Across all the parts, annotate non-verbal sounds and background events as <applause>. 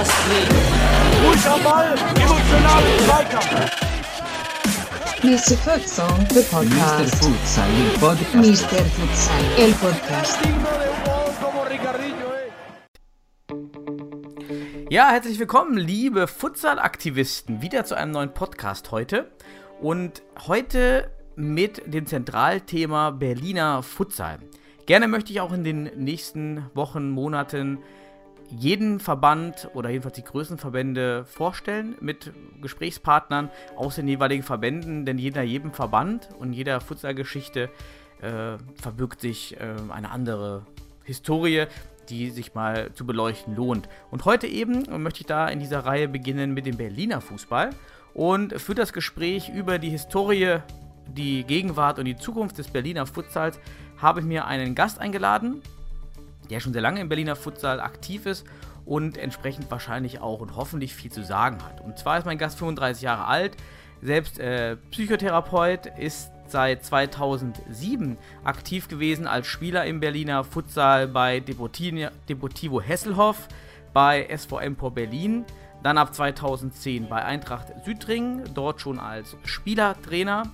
Astrid. Ball, emotionalen Zweikampf. Mr. Futsal, the Mr. podcast. Futsal, il podcast. Mr. Futsal, el podcast. Ja, herzlich willkommen, liebe Futsal-Aktivisten, wieder zu einem neuen Podcast heute. Und heute mit dem Zentralthema Berliner Futsal. Gerne möchte ich auch in den nächsten Wochen, Monaten jeden Verband oder jedenfalls die größten Verbände vorstellen mit Gesprächspartnern aus den jeweiligen Verbänden, denn jeder jedem Verband und jeder Futsalgeschichte äh, verbirgt sich äh, eine andere Historie, die sich mal zu beleuchten lohnt. Und heute eben möchte ich da in dieser Reihe beginnen mit dem Berliner Fußball und für das Gespräch über die Historie, die Gegenwart und die Zukunft des Berliner Futsals habe ich mir einen Gast eingeladen, der schon sehr lange im Berliner Futsal aktiv ist und entsprechend wahrscheinlich auch und hoffentlich viel zu sagen hat. Und zwar ist mein Gast 35 Jahre alt, selbst äh, Psychotherapeut, ist seit 2007 aktiv gewesen als Spieler im Berliner Futsal bei Deportivo, Hesselhoff, bei SV Empor Berlin, dann ab 2010 bei Eintracht Südringen, dort schon als Spielertrainer,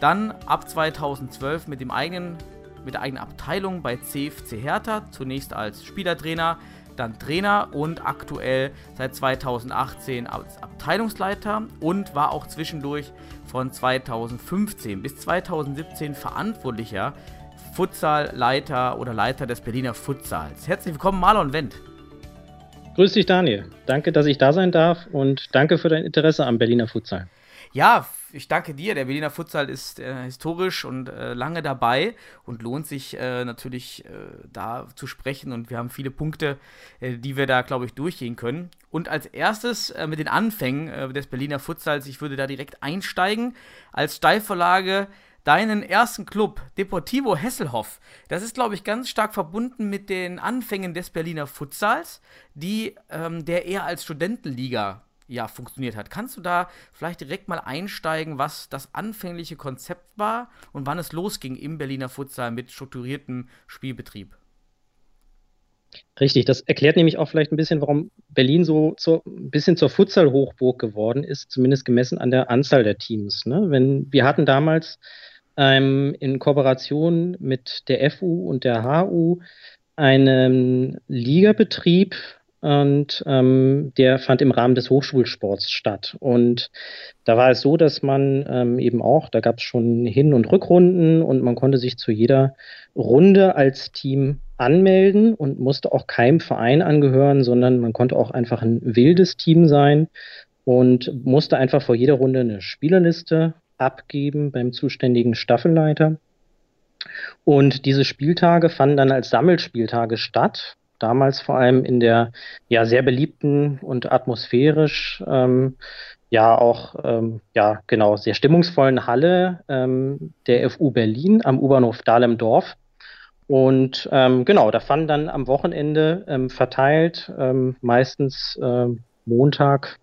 dann ab 2012 mit dem eigenen mit der eigenen Abteilung bei CFC Hertha, zunächst als Spielertrainer, dann Trainer und aktuell seit 2018 als Abteilungsleiter und war auch zwischendurch von 2015 bis 2017 verantwortlicher Futsalleiter oder Leiter des Berliner Futsals. Herzlich willkommen, Marlon Wendt. Grüß dich, Daniel. Danke, dass ich da sein darf und danke für dein Interesse am Berliner Futsal. Ja, ich danke dir. Der Berliner Futsal ist äh, historisch und äh, lange dabei und lohnt sich äh, natürlich äh, da zu sprechen. Und wir haben viele Punkte, äh, die wir da, glaube ich, durchgehen können. Und als erstes äh, mit den Anfängen des Berliner Futsals, ich würde da direkt einsteigen. Als Steilvorlage deinen ersten Club, Deportivo Hesselhoff. Das ist, glaube ich, ganz stark verbunden mit den Anfängen des Berliner Futsals, die ähm, der eher als Studentenliga ja, funktioniert hat. Kannst du da vielleicht direkt mal einsteigen, was das anfängliche Konzept war und wann es losging im Berliner Futsal mit strukturiertem Spielbetrieb? Richtig, das erklärt nämlich auch vielleicht ein bisschen, warum Berlin so zur, ein bisschen zur Futsal-Hochburg geworden ist, zumindest gemessen an der Anzahl der Teams. Ne? Wenn, wir hatten damals ähm, in Kooperation mit der FU und der HU einen Ligabetrieb, und ähm, der fand im Rahmen des Hochschulsports statt. Und da war es so, dass man ähm, eben auch, da gab es schon Hin- und Rückrunden und man konnte sich zu jeder Runde als Team anmelden und musste auch keinem Verein angehören, sondern man konnte auch einfach ein wildes Team sein und musste einfach vor jeder Runde eine Spielerliste abgeben beim zuständigen Staffelleiter. Und diese Spieltage fanden dann als Sammelspieltage statt damals vor allem in der ja sehr beliebten und atmosphärisch ähm, ja auch ähm, ja genau sehr stimmungsvollen Halle ähm, der FU Berlin am U-Bahnhof Dahlem-Dorf. Und ähm, genau, da fanden dann am Wochenende ähm, verteilt, ähm, meistens ähm, Montag,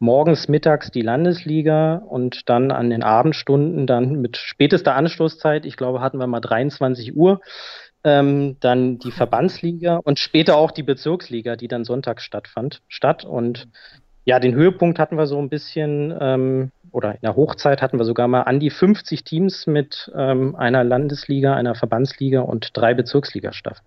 morgens, mittags die Landesliga und dann an den Abendstunden dann mit spätester Anstoßzeit, ich glaube, hatten wir mal 23 Uhr, ähm, dann die Verbandsliga und später auch die Bezirksliga, die dann sonntags stattfand, statt. Und ja, den Höhepunkt hatten wir so ein bisschen, ähm, oder in der Hochzeit hatten wir sogar mal an die 50 Teams mit ähm, einer Landesliga, einer Verbandsliga und drei Bezirksligastaffeln.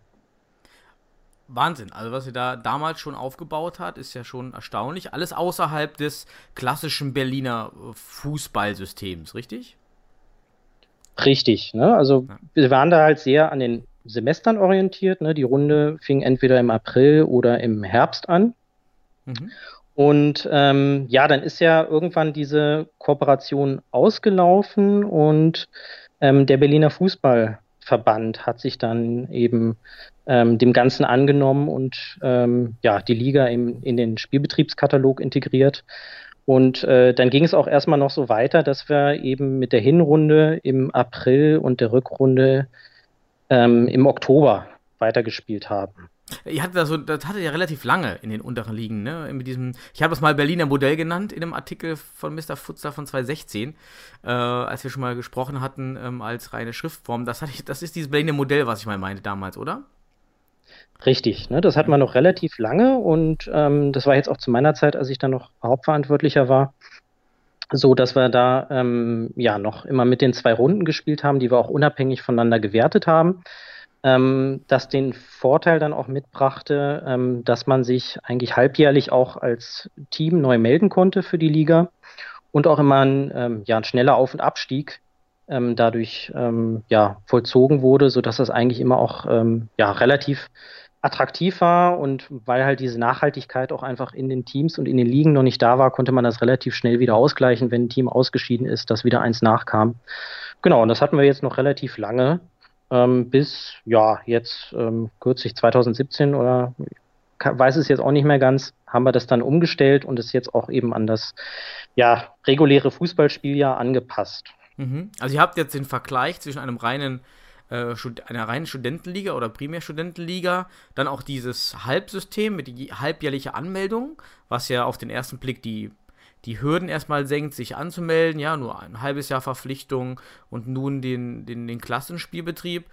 Wahnsinn. Also was ihr da damals schon aufgebaut hat, ist ja schon erstaunlich. Alles außerhalb des klassischen Berliner Fußballsystems, richtig? Richtig. Ne? Also ja. wir waren da halt sehr an den Semestern orientiert. Ne? Die Runde fing entweder im April oder im Herbst an. Mhm. Und ähm, ja, dann ist ja irgendwann diese Kooperation ausgelaufen und ähm, der Berliner Fußballverband hat sich dann eben ähm, dem Ganzen angenommen und ähm, ja, die Liga im, in den Spielbetriebskatalog integriert. Und äh, dann ging es auch erstmal noch so weiter, dass wir eben mit der Hinrunde im April und der Rückrunde ähm, im Oktober weitergespielt haben. Ihr hattet das, so, das hatte ja relativ lange in den unteren Ligen, ne? Mit diesem, ich habe das mal Berliner Modell genannt in einem Artikel von Mr. Futsal von 2016, äh, als wir schon mal gesprochen hatten, ähm, als reine Schriftform. Das, hatte ich, das ist dieses Berliner Modell, was ich mal meinte damals, oder? Richtig, ne? das hat man noch relativ lange und ähm, das war jetzt auch zu meiner Zeit, als ich dann noch Hauptverantwortlicher war, so dass wir da ähm, ja noch immer mit den zwei Runden gespielt haben, die wir auch unabhängig voneinander gewertet haben. Ähm, das den Vorteil dann auch mitbrachte, ähm, dass man sich eigentlich halbjährlich auch als Team neu melden konnte für die Liga und auch immer ein, ähm, ja, ein schneller Auf- und Abstieg ähm, dadurch ähm, ja, vollzogen wurde, sodass das eigentlich immer auch ja, relativ attraktiv war und weil halt diese Nachhaltigkeit auch einfach in den Teams und in den Ligen noch nicht da war, konnte man das relativ schnell wieder ausgleichen, wenn ein Team ausgeschieden ist, dass wieder eins nachkam. Genau, und das hatten wir jetzt noch relativ lange ähm, bis ja jetzt ähm, kürzlich 2017 oder weiß es jetzt auch nicht mehr ganz, haben wir das dann umgestellt und es jetzt auch eben an das ja, reguläre Fußballspieljahr angepasst. Mhm. Also ihr habt jetzt den Vergleich zwischen einem reinen äh, einer reinen Studentenliga oder Primärstudentenliga, dann auch dieses Halbsystem mit die halbjährliche Anmeldung, was ja auf den ersten Blick die die Hürden erstmal senkt, sich anzumelden, ja, nur ein halbes Jahr Verpflichtung und nun den, den, den Klassenspielbetrieb,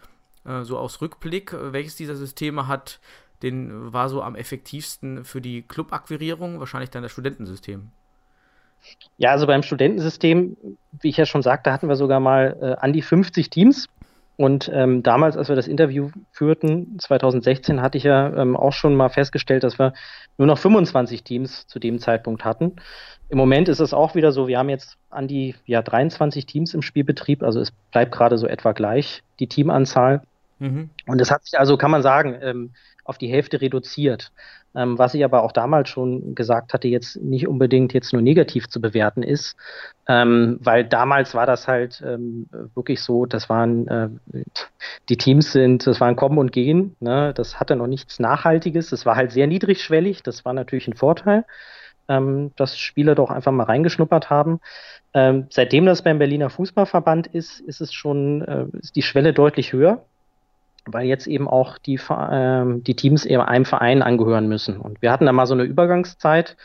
äh, so aus Rückblick, äh, welches dieser Systeme hat, den war so am effektivsten für die Clubakquirierung, wahrscheinlich dann das Studentensystem. Ja, also beim Studentensystem, wie ich ja schon sagte, hatten wir sogar mal äh, an die 50 Teams. Und ähm, damals, als wir das Interview führten, 2016, hatte ich ja ähm, auch schon mal festgestellt, dass wir nur noch 25 Teams zu dem Zeitpunkt hatten. Im Moment ist es auch wieder so, wir haben jetzt an die ja, 23 Teams im Spielbetrieb, also es bleibt gerade so etwa gleich, die Teamanzahl. Mhm. Und es hat sich also, kann man sagen, ähm, auf die Hälfte reduziert. Ähm, was ich aber auch damals schon gesagt hatte, jetzt nicht unbedingt jetzt nur negativ zu bewerten ist, ähm, weil damals war das halt ähm, wirklich so, das waren äh, die Teams sind, das waren Kommen und Gehen, ne? das hatte noch nichts Nachhaltiges, das war halt sehr niedrigschwellig, das war natürlich ein Vorteil ähm, dass Spieler doch einfach mal reingeschnuppert haben. Ähm, seitdem das beim Berliner Fußballverband ist, ist es schon äh, ist die Schwelle deutlich höher, weil jetzt eben auch die, äh, die Teams eben einem Verein angehören müssen. Und wir hatten da mal so eine Übergangszeit.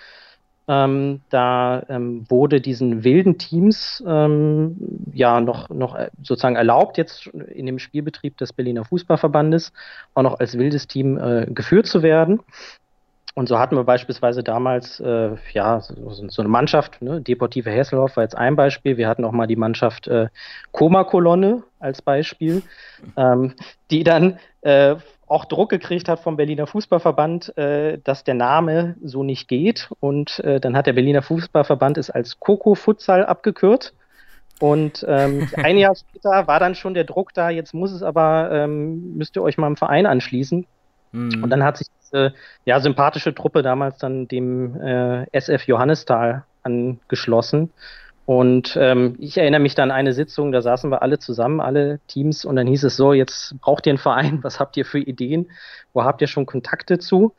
Ähm, da ähm, wurde diesen wilden Teams ähm, ja noch, noch äh, sozusagen erlaubt, jetzt in dem Spielbetrieb des Berliner Fußballverbandes auch noch als wildes Team äh, geführt zu werden. Und so hatten wir beispielsweise damals äh, ja so, so, eine Mannschaft, ne? Deportive Hesselhoff war jetzt ein Beispiel. Wir hatten auch mal die Mannschaft äh, Koma-Kolonne als Beispiel, ähm, die dann äh, auch Druck gekriegt hat vom Berliner Fußballverband, äh, dass der Name so nicht geht. Und äh, dann hat der Berliner Fußballverband es als Coco Futsal abgekürt. Und ähm, <laughs> ein Jahr später war dann schon der Druck da, jetzt muss es aber, ähm, müsst ihr euch mal im Verein anschließen. Mhm. Und dann hat sich diese ja, sympathische Truppe damals dann dem äh, SF Johannisthal angeschlossen. Und ähm, ich erinnere mich dann an eine Sitzung, da saßen wir alle zusammen, alle Teams, und dann hieß es so, jetzt braucht ihr einen Verein, <laughs> was habt ihr für Ideen, wo habt ihr schon Kontakte zu?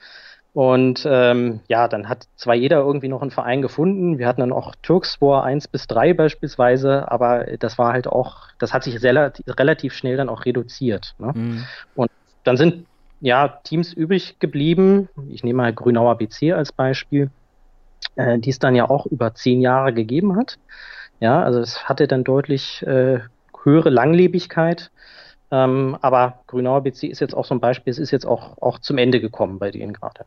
Und ähm, ja, dann hat zwar jeder irgendwie noch einen Verein gefunden, wir hatten dann auch Türkspor 1 bis 3 beispielsweise, aber das war halt auch, das hat sich relativ, relativ schnell dann auch reduziert. Ne? Mhm. Und dann sind ja, Teams übrig geblieben. Ich nehme mal Grünauer BC als Beispiel, äh, die es dann ja auch über zehn Jahre gegeben hat. Ja, also es hatte dann deutlich äh, höhere Langlebigkeit. Ähm, aber Grünauer BC ist jetzt auch so ein Beispiel, es ist jetzt auch, auch zum Ende gekommen bei denen gerade.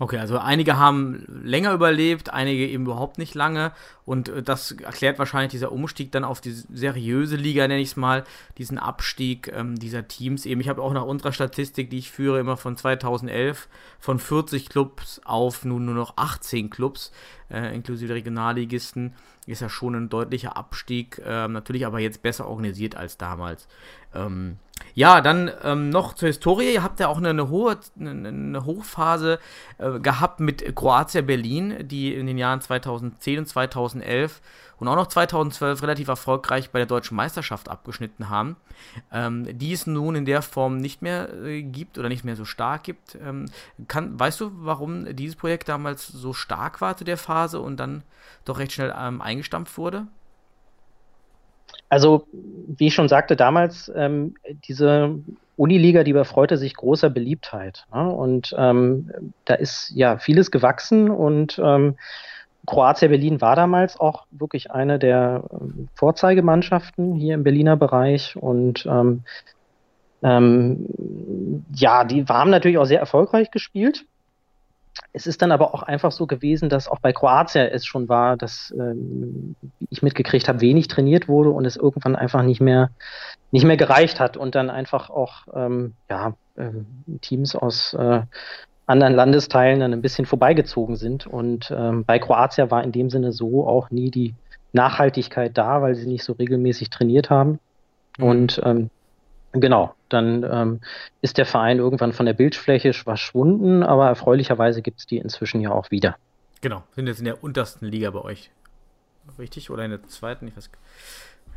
Okay, also einige haben länger überlebt, einige eben überhaupt nicht lange. Und äh, das erklärt wahrscheinlich dieser Umstieg dann auf die seriöse Liga, nenne ich es mal, diesen Abstieg ähm, dieser Teams. Eben, ich habe auch nach unserer Statistik, die ich führe, immer von 2011 von 40 Clubs auf nun nur noch 18 Clubs, äh, inklusive Regionalligisten, ist ja schon ein deutlicher Abstieg. Äh, natürlich aber jetzt besser organisiert als damals. Ähm, ja, dann ähm, noch zur Historie. Ihr habt ja auch eine, eine hohe eine, eine Hochphase äh, gehabt mit Kroatia Berlin, die in den Jahren 2010 und 2011 und auch noch 2012 relativ erfolgreich bei der deutschen Meisterschaft abgeschnitten haben, ähm, die es nun in der Form nicht mehr äh, gibt oder nicht mehr so stark gibt. Ähm, kann, weißt du, warum dieses Projekt damals so stark war zu der Phase und dann doch recht schnell ähm, eingestampft wurde? Also wie ich schon sagte, damals ähm, diese Uniliga, die befreute sich großer Beliebtheit. Ja? Und ähm, da ist ja vieles gewachsen und ähm, Kroatia Berlin war damals auch wirklich eine der ähm, Vorzeigemannschaften hier im Berliner Bereich und ähm, ähm, ja, die haben natürlich auch sehr erfolgreich gespielt. Es ist dann aber auch einfach so gewesen, dass auch bei Kroatien es schon war, dass, ähm, wie ich mitgekriegt habe, wenig trainiert wurde und es irgendwann einfach nicht mehr, nicht mehr gereicht hat und dann einfach auch ähm, ja, ähm, Teams aus äh, anderen Landesteilen dann ein bisschen vorbeigezogen sind. Und ähm, bei Kroatien war in dem Sinne so auch nie die Nachhaltigkeit da, weil sie nicht so regelmäßig trainiert haben. Mhm. Und ähm, genau, dann ähm, ist der Verein irgendwann von der Bildfläche verschwunden, aber erfreulicherweise gibt es die inzwischen ja auch wieder. Genau, sind jetzt in der untersten Liga bei euch. Richtig? Oder in der zweiten? Ich weiß,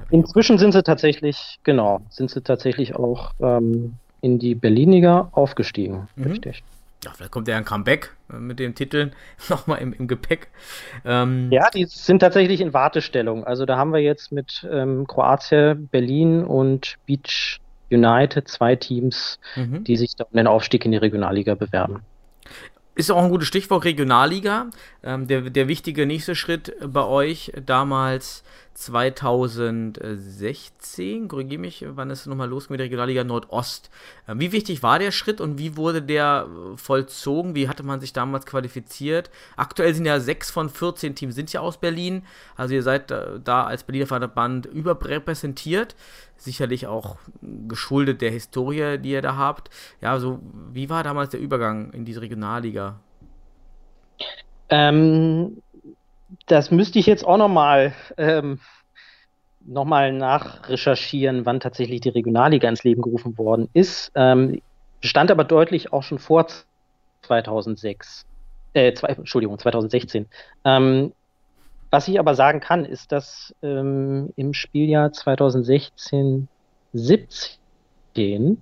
Inzwischen sind sie tatsächlich, genau, sind sie tatsächlich auch ähm, in die Berliniger aufgestiegen. Mhm. Richtig. Ja, vielleicht kommt ja ein Comeback äh, mit den Titeln <laughs> nochmal im, im Gepäck. Ähm, ja, die sind tatsächlich in Wartestellung. Also da haben wir jetzt mit ähm, Kroatien, Berlin und Beach United zwei Teams, mhm. die sich da um den Aufstieg in die Regionalliga bewerben. Ist auch ein gutes Stichwort Regionalliga. Ähm, der, der wichtige nächste Schritt bei euch damals 2016, korrigiere mich, wann ist es nochmal los mit der Regionalliga Nordost? Ähm, wie wichtig war der Schritt und wie wurde der vollzogen? Wie hatte man sich damals qualifiziert? Aktuell sind ja sechs von 14 Teams sind ja aus Berlin. Also ihr seid da als Berliner Verband überrepräsentiert sicherlich auch geschuldet der Historie, die ihr da habt. Ja, so wie war damals der Übergang in diese Regionalliga? Ähm, das müsste ich jetzt auch nochmal ähm, noch nachrecherchieren, wann tatsächlich die Regionalliga ins Leben gerufen worden ist. Ähm, stand aber deutlich auch schon vor 2006. Äh, zwei, Entschuldigung, 2016. Ähm, was ich aber sagen kann, ist, dass ähm, im Spieljahr 2016, 17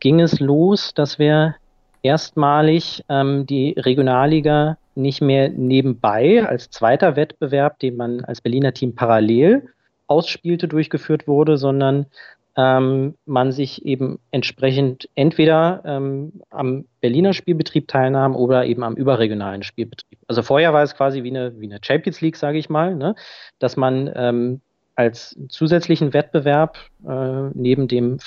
ging es los, dass wir erstmalig ähm, die Regionalliga nicht mehr nebenbei als zweiter Wettbewerb, den man als Berliner Team parallel ausspielte, durchgeführt wurde, sondern ähm, man sich eben entsprechend entweder ähm, am Berliner Spielbetrieb teilnahm oder eben am überregionalen Spielbetrieb. Also vorher war es quasi wie eine, wie eine Champions League, sage ich mal, ne? dass man ähm, als zusätzlichen Wettbewerb äh, neben dem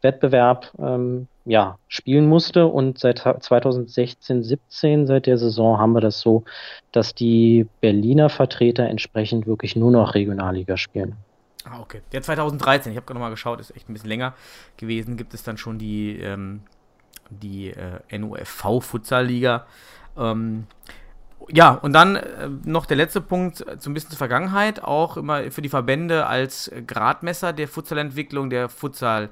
Verbandswettbewerb ähm, ja, spielen musste. Und seit 2016, 17, seit der Saison, haben wir das so, dass die Berliner Vertreter entsprechend wirklich nur noch Regionalliga spielen. Ah, okay. Der 2013, ich habe gerade nochmal geschaut, ist echt ein bisschen länger gewesen, gibt es dann schon die, ähm, die äh, NUFV Futsal-Liga. Ähm, ja, und dann äh, noch der letzte Punkt, äh, so ein bisschen zur Vergangenheit, auch immer für die Verbände als Gradmesser der Futsalentwicklung, der Futsal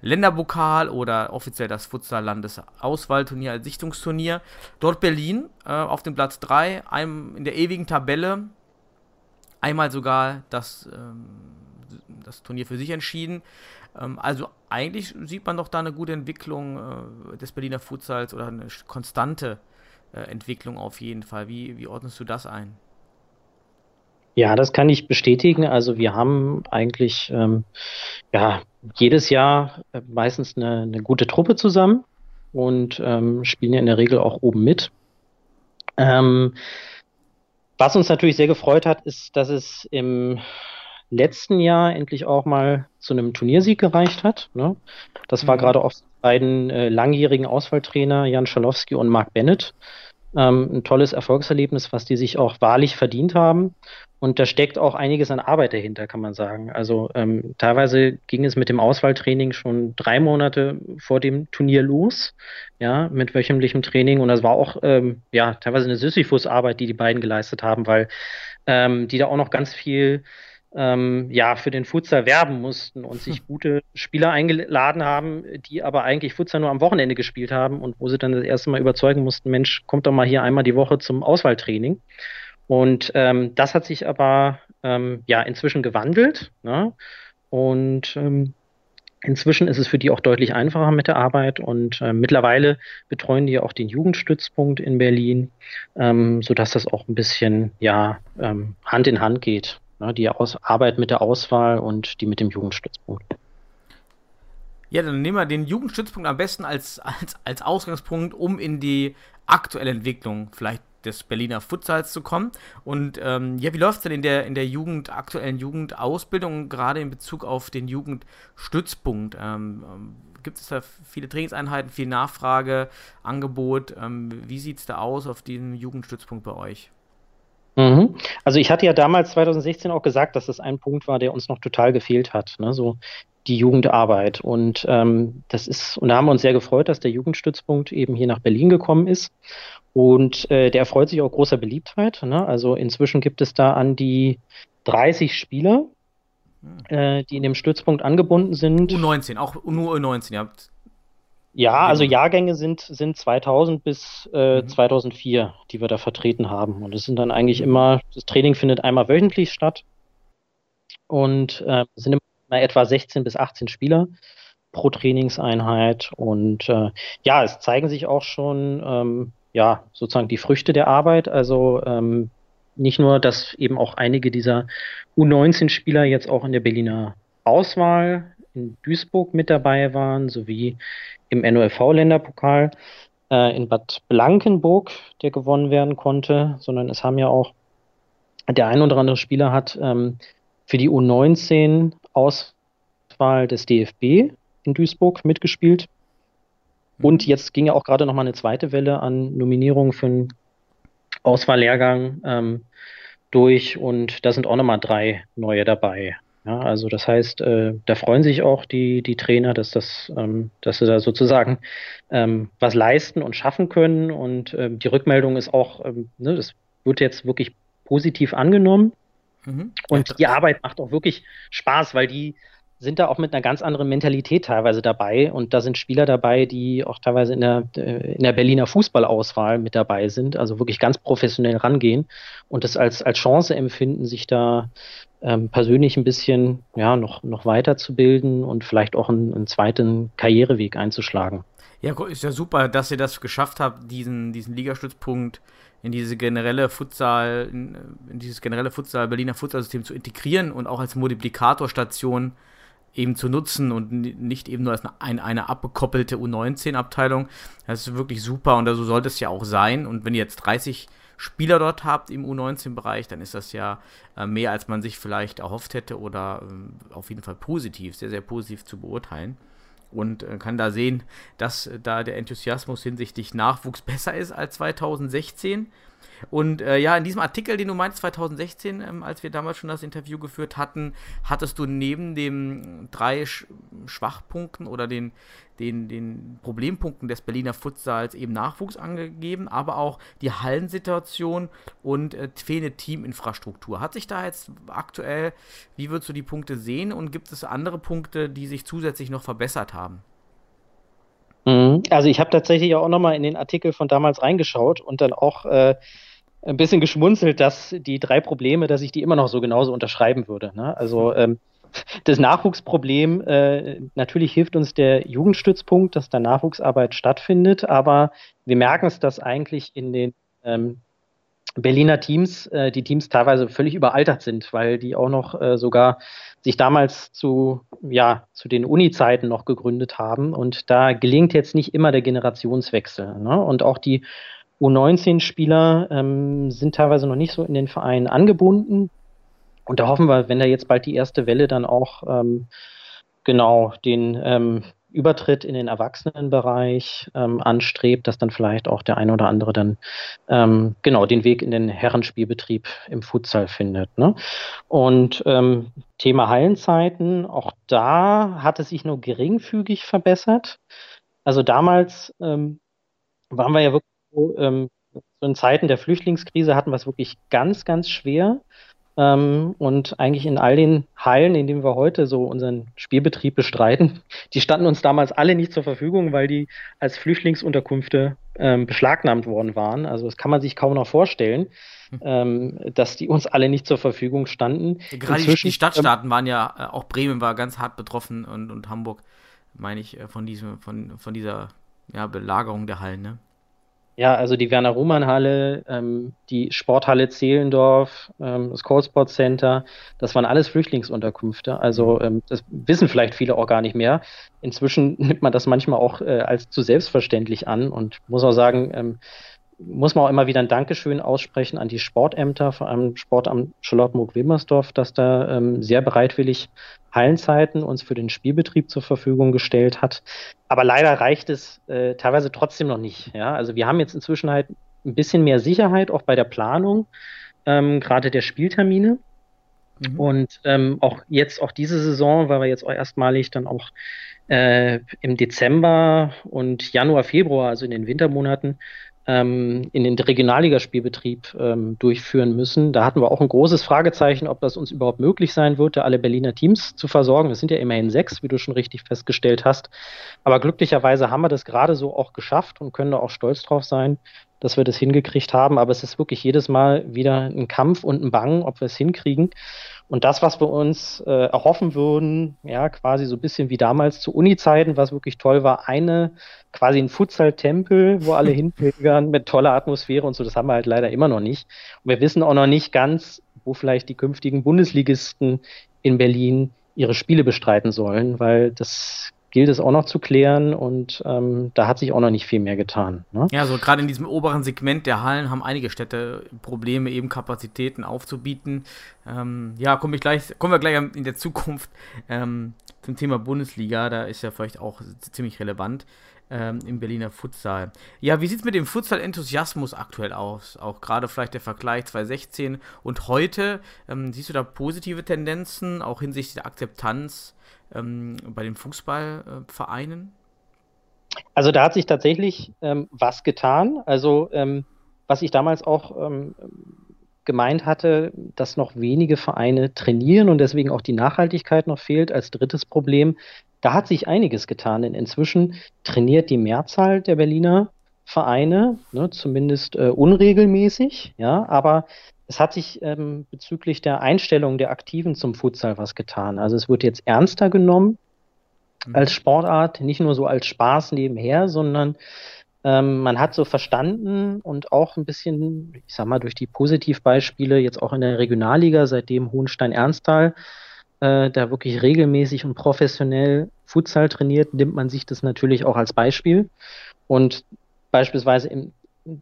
Länderpokal oder offiziell das Futsal Landesauswahlturnier als Sichtungsturnier. Dort Berlin äh, auf dem Platz 3, in der ewigen Tabelle, einmal sogar das ähm, das Turnier für sich entschieden. Ähm, also eigentlich sieht man doch da eine gute Entwicklung äh, des Berliner Futsals oder eine konstante äh, Entwicklung auf jeden Fall. Wie, wie ordnest du das ein? Ja, das kann ich bestätigen. Also wir haben eigentlich ähm, ja, jedes Jahr äh, meistens eine, eine, gute Truppe zusammen und ähm, spielen ja in der Regel auch oben mit. Ähm, was uns natürlich sehr gefreut hat, ist, dass es im letzten Jahr endlich auch mal zu einem Turniersieg gereicht hat. Ne? Das war mhm. gerade auch beiden äh, langjährigen Auswahltrainer Jan Schalowski und Mark Bennett. Ähm, ein tolles Erfolgserlebnis, was die sich auch wahrlich verdient haben. Und da steckt auch einiges an Arbeit dahinter, kann man sagen. Also ähm, teilweise ging es mit dem Auswahltraining schon drei Monate vor dem Turnier los, ja, mit wöchentlichem Training. Und das war auch ähm, ja teilweise eine Sisyphus-Arbeit, die die beiden geleistet haben, weil ähm, die da auch noch ganz viel ähm, ja, für den Futsal werben mussten und sich <laughs> gute Spieler eingeladen haben, die aber eigentlich Futsal nur am Wochenende gespielt haben und wo sie dann das erste Mal überzeugen mussten, Mensch, kommt doch mal hier einmal die Woche zum Auswahltraining. Und ähm, das hat sich aber ähm, ja inzwischen gewandelt. Ne? Und ähm, inzwischen ist es für die auch deutlich einfacher mit der Arbeit und äh, mittlerweile betreuen die auch den Jugendstützpunkt in Berlin, ähm, sodass das auch ein bisschen ja ähm, Hand in Hand geht. Ne? Die Aus Arbeit mit der Auswahl und die mit dem Jugendstützpunkt. Ja, dann nehmen wir den Jugendstützpunkt am besten als, als, als Ausgangspunkt, um in die aktuelle Entwicklung vielleicht des Berliner Futsals zu kommen. Und ähm, ja, wie läuft es denn in der, in der Jugend, aktuellen Jugendausbildung, gerade in Bezug auf den Jugendstützpunkt? Ähm, ähm gibt es da viele Trainingseinheiten, viel Nachfrage, Angebot? Ähm, wie sieht es da aus auf diesem Jugendstützpunkt bei euch? Mhm. Also ich hatte ja damals 2016 auch gesagt, dass das ein Punkt war, der uns noch total gefehlt hat. Ne? So die Jugendarbeit. Und ähm, das ist, und da haben wir uns sehr gefreut, dass der Jugendstützpunkt eben hier nach Berlin gekommen ist. Und äh, der erfreut sich auch großer Beliebtheit. Ne? Also inzwischen gibt es da an die 30 Spieler, hm. äh, die in dem Stützpunkt angebunden sind. U19, auch nur U19, ihr habt. Ja, also Jahrgänge sind, sind 2000 bis äh, mhm. 2004, die wir da vertreten haben. Und es sind dann eigentlich immer, das Training findet einmal wöchentlich statt. Und äh, sind immer etwa 16 bis 18 Spieler pro Trainingseinheit. Und äh, ja, es zeigen sich auch schon ähm, ja sozusagen die Früchte der Arbeit. Also ähm, nicht nur, dass eben auch einige dieser U19-Spieler jetzt auch in der Berliner Auswahl in Duisburg mit dabei waren, sowie im NOFV-Länderpokal äh, in Bad Blankenburg, der gewonnen werden konnte, sondern es haben ja auch der ein oder andere Spieler hat ähm, für die U19 Auswahl des DFB in Duisburg mitgespielt. Und jetzt ging ja auch gerade nochmal eine zweite Welle an Nominierungen für einen Auswahllehrgang ähm, durch und da sind auch nochmal drei neue dabei. Ja, also das heißt, äh, da freuen sich auch die, die Trainer, dass das, ähm, dass sie da sozusagen ähm, was leisten und schaffen können. Und ähm, die Rückmeldung ist auch, ähm, ne, das wird jetzt wirklich positiv angenommen. Mhm. Und die Arbeit macht auch wirklich Spaß, weil die sind da auch mit einer ganz anderen Mentalität teilweise dabei. Und da sind Spieler dabei, die auch teilweise in der, äh, in der Berliner Fußballauswahl mit dabei sind, also wirklich ganz professionell rangehen und das als, als Chance empfinden, sich da ähm, persönlich ein bisschen ja, noch, noch weiterzubilden und vielleicht auch einen, einen zweiten Karriereweg einzuschlagen. Ja, ist ja super, dass ihr das geschafft habt, diesen, diesen Ligastützpunkt in diese generelle Futsal, in, in dieses generelle Futsal, Berliner Futsalsystem zu integrieren und auch als Multiplikatorstation eben zu nutzen und nicht eben nur als eine, eine abgekoppelte U19-Abteilung. Das ist wirklich super und so sollte es ja auch sein. Und wenn ihr jetzt 30 Spieler dort habt im U19-Bereich, dann ist das ja äh, mehr, als man sich vielleicht erhofft hätte oder äh, auf jeden Fall positiv, sehr, sehr positiv zu beurteilen. Und äh, kann da sehen, dass äh, da der Enthusiasmus hinsichtlich Nachwuchs besser ist als 2016. Und äh, ja, in diesem Artikel, den du meinst, 2016, ähm, als wir damals schon das Interview geführt hatten, hattest du neben den drei Sch Schwachpunkten oder den, den, den Problempunkten des Berliner Futsals eben Nachwuchs angegeben, aber auch die Hallensituation und äh, fehlende Teaminfrastruktur. Hat sich da jetzt aktuell, wie würdest du die Punkte sehen und gibt es andere Punkte, die sich zusätzlich noch verbessert haben? Mhm. Also ich habe tatsächlich auch nochmal in den Artikel von damals reingeschaut und dann auch äh, ein bisschen geschmunzelt, dass die drei Probleme, dass ich die immer noch so genauso unterschreiben würde. Ne? Also ähm, das Nachwuchsproblem, äh, natürlich hilft uns der Jugendstützpunkt, dass da Nachwuchsarbeit stattfindet, aber wir merken es, dass eigentlich in den ähm, Berliner Teams, äh, die Teams teilweise völlig überaltert sind, weil die auch noch äh, sogar sich damals zu, ja, zu den Uni-Zeiten noch gegründet haben. Und da gelingt jetzt nicht immer der Generationswechsel. Ne? Und auch die U19-Spieler ähm, sind teilweise noch nicht so in den Vereinen angebunden. Und da hoffen wir, wenn da jetzt bald die erste Welle dann auch ähm, genau den ähm, Übertritt in den Erwachsenenbereich ähm, anstrebt, dass dann vielleicht auch der ein oder andere dann ähm, genau den Weg in den Herrenspielbetrieb im Futsal findet. Ne? Und ähm, Thema Hallenzeiten, auch da hat es sich nur geringfügig verbessert. Also damals ähm, waren wir ja wirklich so, ähm, so in Zeiten der Flüchtlingskrise hatten wir es wirklich ganz, ganz schwer. Ähm, und eigentlich in all den Hallen, in denen wir heute so unseren Spielbetrieb bestreiten, <laughs> die standen uns damals alle nicht zur Verfügung, weil die als Flüchtlingsunterkünfte ähm, beschlagnahmt worden waren. Also das kann man sich kaum noch vorstellen, hm. ähm, dass die uns alle nicht zur Verfügung standen. Gerade Inzwischen, die Stadtstaaten waren ja, äh, auch Bremen war ganz hart betroffen und, und Hamburg, meine ich, äh, von diesem, von, von dieser ja, Belagerung der Hallen, ne? Ja, also die Werner-Ruhmann-Halle, ähm, die Sporthalle Zehlendorf, ähm, das Coldsport Center, das waren alles Flüchtlingsunterkünfte. Also ähm, das wissen vielleicht viele auch gar nicht mehr. Inzwischen nimmt man das manchmal auch äh, als zu selbstverständlich an und muss auch sagen, ähm, muss man auch immer wieder ein Dankeschön aussprechen an die Sportämter, vor allem Sportamt Charlottenburg-Wilmersdorf, dass da ähm, sehr bereitwillig Hallenzeiten uns für den Spielbetrieb zur Verfügung gestellt hat. Aber leider reicht es äh, teilweise trotzdem noch nicht. Ja? Also wir haben jetzt inzwischen halt ein bisschen mehr Sicherheit auch bei der Planung, ähm, gerade der Spieltermine. Mhm. Und ähm, auch jetzt, auch diese Saison, weil wir jetzt auch erstmalig dann auch äh, im Dezember und Januar, Februar, also in den Wintermonaten, ähm, in den Regionalligaspielbetrieb ähm, durchführen müssen. Da hatten wir auch ein großes Fragezeichen, ob das uns überhaupt möglich sein würde, alle Berliner Teams zu versorgen. Es sind ja immerhin sechs, wie du schon richtig festgestellt hast. Aber glücklicherweise haben wir das gerade so auch geschafft und können da auch stolz drauf sein, dass wir das hingekriegt haben. Aber es ist wirklich jedes Mal wieder ein Kampf und ein Bangen, ob wir es hinkriegen. Und das, was wir uns äh, erhoffen würden, ja, quasi so ein bisschen wie damals zu Uni-Zeiten, was wirklich toll war, eine, quasi ein Futsal-Tempel, wo alle <laughs> hinpilgern mit toller Atmosphäre und so, das haben wir halt leider immer noch nicht. Und wir wissen auch noch nicht ganz, wo vielleicht die künftigen Bundesligisten in Berlin ihre Spiele bestreiten sollen, weil das gilt es auch noch zu klären und ähm, da hat sich auch noch nicht viel mehr getan. Ne? Ja, so gerade in diesem oberen Segment der Hallen haben einige Städte Probleme, eben Kapazitäten aufzubieten. Ähm, ja, komme ich gleich, kommen wir gleich in der Zukunft ähm, zum Thema Bundesliga, da ist ja vielleicht auch ziemlich relevant ähm, im Berliner Futsal. Ja, wie sieht es mit dem Futsal-Enthusiasmus aktuell aus? Auch gerade vielleicht der Vergleich 2016 und heute. Ähm, siehst du da positive Tendenzen, auch hinsichtlich der Akzeptanz ähm, bei den Fußballvereinen? Also da hat sich tatsächlich ähm, was getan. Also ähm, was ich damals auch ähm, gemeint hatte, dass noch wenige Vereine trainieren und deswegen auch die Nachhaltigkeit noch fehlt als drittes Problem. Da hat sich einiges getan, denn inzwischen trainiert die Mehrzahl der Berliner Vereine, ne, zumindest äh, unregelmäßig, ja, aber es hat sich ähm, bezüglich der Einstellung der Aktiven zum Futsal was getan. Also es wird jetzt ernster genommen mhm. als Sportart, nicht nur so als Spaß nebenher, sondern ähm, man hat so verstanden und auch ein bisschen, ich sag mal, durch die Positivbeispiele jetzt auch in der Regionalliga, seitdem Hohenstein-Ernsthal äh, da wirklich regelmäßig und professionell Futsal trainiert, nimmt man sich das natürlich auch als Beispiel. Und beispielsweise im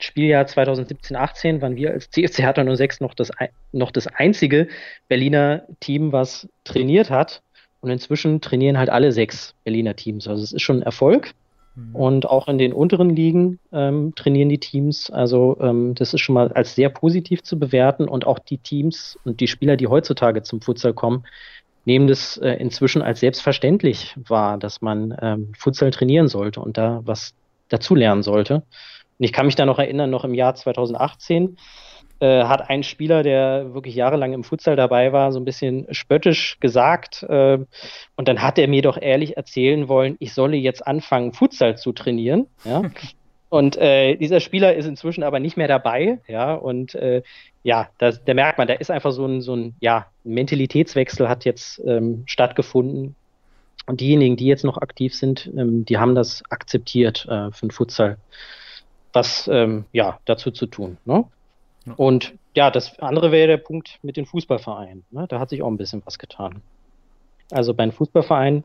Spieljahr 2017-18 waren wir als CFC Hertha 06 noch das, noch das einzige Berliner Team, was trainiert hat. Und inzwischen trainieren halt alle sechs Berliner Teams. Also es ist schon ein Erfolg. Mhm. Und auch in den unteren Ligen ähm, trainieren die Teams. Also ähm, das ist schon mal als sehr positiv zu bewerten. Und auch die Teams und die Spieler, die heutzutage zum Futsal kommen, nehmen das äh, inzwischen als selbstverständlich wahr, dass man ähm, Futsal trainieren sollte und da was dazulernen sollte. Und ich kann mich da noch erinnern, noch im Jahr 2018 äh, hat ein Spieler, der wirklich jahrelang im Futsal dabei war, so ein bisschen spöttisch gesagt. Äh, und dann hat er mir doch ehrlich erzählen wollen, ich solle jetzt anfangen, Futsal zu trainieren. Ja? <laughs> Und äh, dieser Spieler ist inzwischen aber nicht mehr dabei, ja, und äh, ja, das, da merkt man, da ist einfach so ein, so ein ja, Mentalitätswechsel hat jetzt ähm, stattgefunden. Und diejenigen, die jetzt noch aktiv sind, ähm, die haben das akzeptiert äh, für den Futsal was ähm, ja, dazu zu tun. Ne? Ja. Und ja, das andere wäre der Punkt mit den Fußballvereinen. Ne? Da hat sich auch ein bisschen was getan. Also bei den Fußballvereinen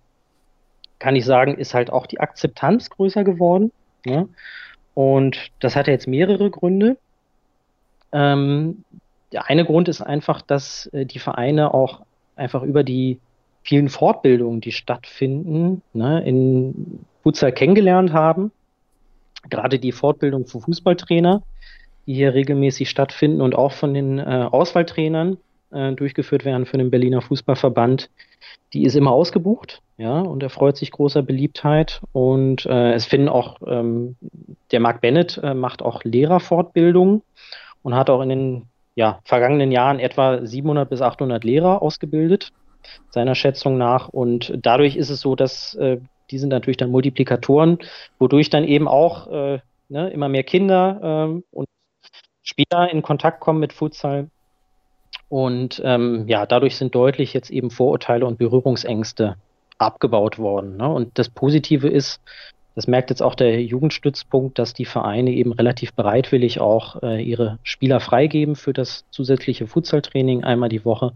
kann ich sagen, ist halt auch die Akzeptanz größer geworden. Ne? Und das hat ja jetzt mehrere Gründe. Ähm, der eine Grund ist einfach, dass äh, die Vereine auch einfach über die vielen Fortbildungen, die stattfinden, ne, in Futsal kennengelernt haben gerade die Fortbildung für Fußballtrainer, die hier regelmäßig stattfinden und auch von den äh, Auswahltrainern äh, durchgeführt werden für den Berliner Fußballverband, die ist immer ausgebucht, ja, und erfreut sich großer Beliebtheit. Und äh, es finden auch, ähm, der Mark Bennett äh, macht auch Lehrerfortbildungen und hat auch in den ja, vergangenen Jahren etwa 700 bis 800 Lehrer ausgebildet, seiner Schätzung nach. Und dadurch ist es so, dass äh, die sind natürlich dann Multiplikatoren, wodurch dann eben auch äh, ne, immer mehr Kinder ähm, und Spieler in Kontakt kommen mit Futsal. Und ähm, ja, dadurch sind deutlich jetzt eben Vorurteile und Berührungsängste abgebaut worden. Ne? Und das Positive ist, das merkt jetzt auch der Jugendstützpunkt, dass die Vereine eben relativ bereitwillig auch äh, ihre Spieler freigeben für das zusätzliche Futsaltraining einmal die Woche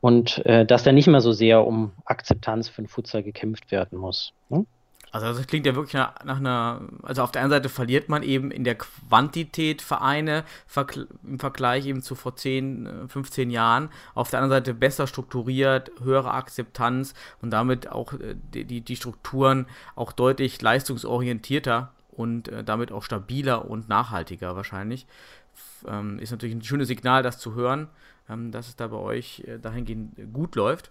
und äh, dass da nicht mehr so sehr um Akzeptanz für den Futsal gekämpft werden muss. Ne? Also das klingt ja wirklich nach, nach, einer, also auf der einen Seite verliert man eben in der Quantität Vereine im Vergleich eben zu vor 10, 15 äh, Jahren, auf der anderen Seite besser strukturiert, höhere Akzeptanz und damit auch äh, die, die Strukturen auch deutlich leistungsorientierter und äh, damit auch stabiler und nachhaltiger wahrscheinlich. Ähm, ist natürlich ein schönes Signal, das zu hören, ähm, dass es da bei euch dahingehend gut läuft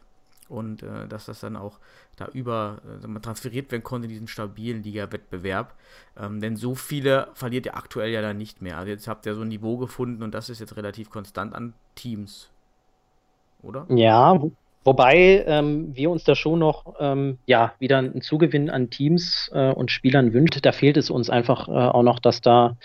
und äh, dass das dann auch da über äh, transferiert werden konnte in diesen stabilen Liga-Wettbewerb. Ähm, denn so viele verliert ihr aktuell ja dann nicht mehr. Also jetzt habt ihr so ein Niveau gefunden und das ist jetzt relativ konstant an Teams. Oder? Ja, wobei ähm, wir uns da schon noch ähm, ja, wieder einen Zugewinn an Teams äh, und Spielern wünschen. Da fehlt es uns einfach äh, auch noch, dass da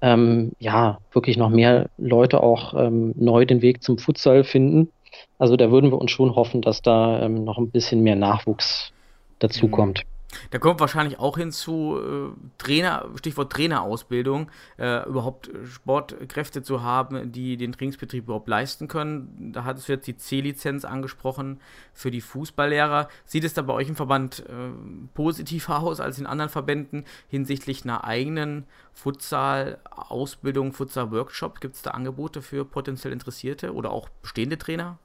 ähm, ja wirklich noch mehr Leute auch ähm, neu den Weg zum Futsal finden. Also da würden wir uns schon hoffen, dass da ähm, noch ein bisschen mehr Nachwuchs dazukommt. Mhm. Da kommt wahrscheinlich auch hinzu, äh, Trainer, Stichwort Trainerausbildung, äh, überhaupt Sportkräfte zu haben, die den Trainingsbetrieb überhaupt leisten können. Da hat es jetzt die C-Lizenz angesprochen für die Fußballlehrer. Sieht es da bei euch im Verband äh, positiver aus als in anderen Verbänden hinsichtlich einer eigenen Futsal-Ausbildung, Futsal-Workshop? Gibt es da Angebote für potenziell Interessierte oder auch bestehende Trainer?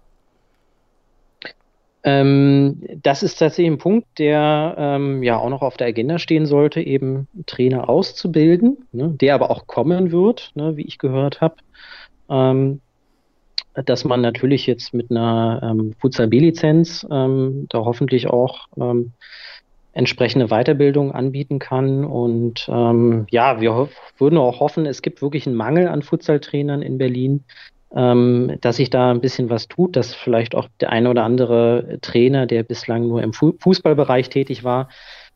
Ähm, das ist tatsächlich ein Punkt, der ähm, ja auch noch auf der Agenda stehen sollte, eben Trainer auszubilden, ne, der aber auch kommen wird, ne, wie ich gehört habe. Ähm, dass man natürlich jetzt mit einer ähm, Futsal B-Lizenz ähm, da hoffentlich auch ähm, entsprechende Weiterbildung anbieten kann. Und ähm, ja, wir würden auch hoffen, es gibt wirklich einen Mangel an Futsal-Trainern in Berlin ähm, dass sich da ein bisschen was tut, dass vielleicht auch der eine oder andere Trainer, der bislang nur im Fu Fußballbereich tätig war,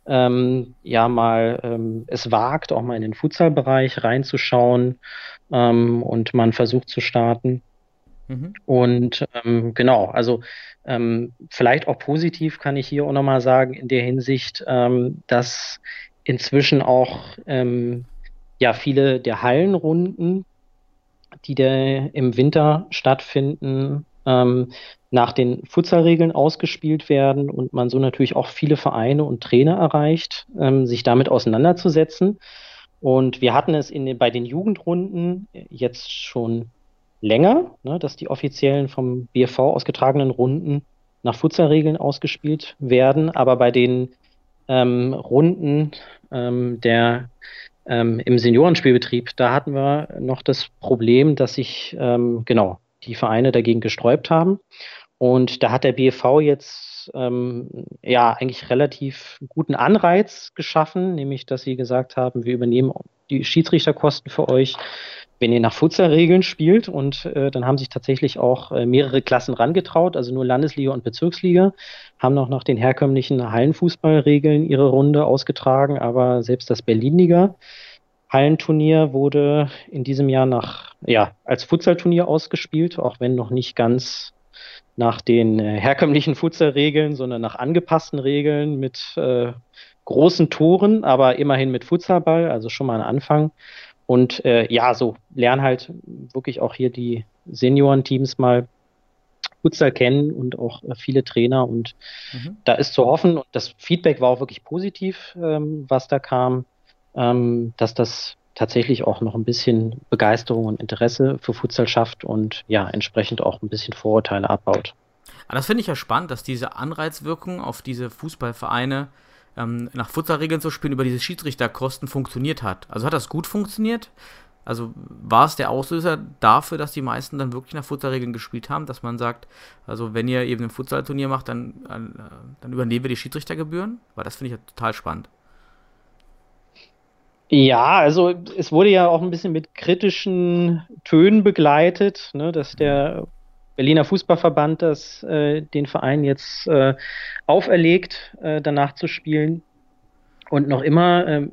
ähm, ja mal ähm, es wagt, auch mal in den Futsalbereich reinzuschauen ähm, und man versucht zu starten. Mhm. Und ähm, genau, also ähm, vielleicht auch positiv kann ich hier auch nochmal sagen, in der Hinsicht, dass inzwischen auch ja viele der Hallenrunden die der im Winter stattfinden, ähm, nach den Futsalregeln ausgespielt werden und man so natürlich auch viele Vereine und Trainer erreicht, ähm, sich damit auseinanderzusetzen. Und wir hatten es in den, bei den Jugendrunden jetzt schon länger, ne, dass die offiziellen vom BFV ausgetragenen Runden nach Futsalregeln ausgespielt werden, aber bei den ähm, Runden ähm, der ähm, Im Seniorenspielbetrieb, da hatten wir noch das Problem, dass sich ähm, genau die Vereine dagegen gesträubt haben. Und da hat der BFV jetzt ähm, ja eigentlich relativ guten Anreiz geschaffen, nämlich dass sie gesagt haben, wir übernehmen die Schiedsrichterkosten für euch, wenn ihr nach Futsalregeln spielt. Und äh, dann haben sich tatsächlich auch äh, mehrere Klassen rangetraut, also nur Landesliga und Bezirksliga, haben noch nach den herkömmlichen Hallenfußballregeln ihre Runde ausgetragen, aber selbst das Berlinliga Hallenturnier wurde in diesem Jahr nach, ja, als Futsalturnier ausgespielt, auch wenn noch nicht ganz nach den äh, herkömmlichen Futsalregeln, sondern nach angepassten Regeln mit äh, großen Toren, aber immerhin mit Futsalball, also schon mal ein Anfang. Und äh, ja, so lernen halt wirklich auch hier die Seniorenteams mal Futsal kennen und auch äh, viele Trainer. Und mhm. da ist zu hoffen, und das Feedback war auch wirklich positiv, ähm, was da kam, ähm, dass das tatsächlich auch noch ein bisschen Begeisterung und Interesse für Futsal schafft und ja, entsprechend auch ein bisschen Vorurteile abbaut. Aber das finde ich ja spannend, dass diese Anreizwirkung auf diese Fußballvereine ähm, nach Futsalregeln zu spielen über diese Schiedsrichterkosten funktioniert hat. Also hat das gut funktioniert? Also war es der Auslöser dafür, dass die meisten dann wirklich nach Futsalregeln gespielt haben, dass man sagt, also wenn ihr eben ein Futsalturnier macht, dann, äh, dann übernehmen wir die Schiedsrichtergebühren? Weil das finde ich ja total spannend. Ja, also es wurde ja auch ein bisschen mit kritischen Tönen begleitet, ne, dass der Berliner Fußballverband das äh, den Verein jetzt äh, auferlegt, äh, danach zu spielen. Und noch immer äh,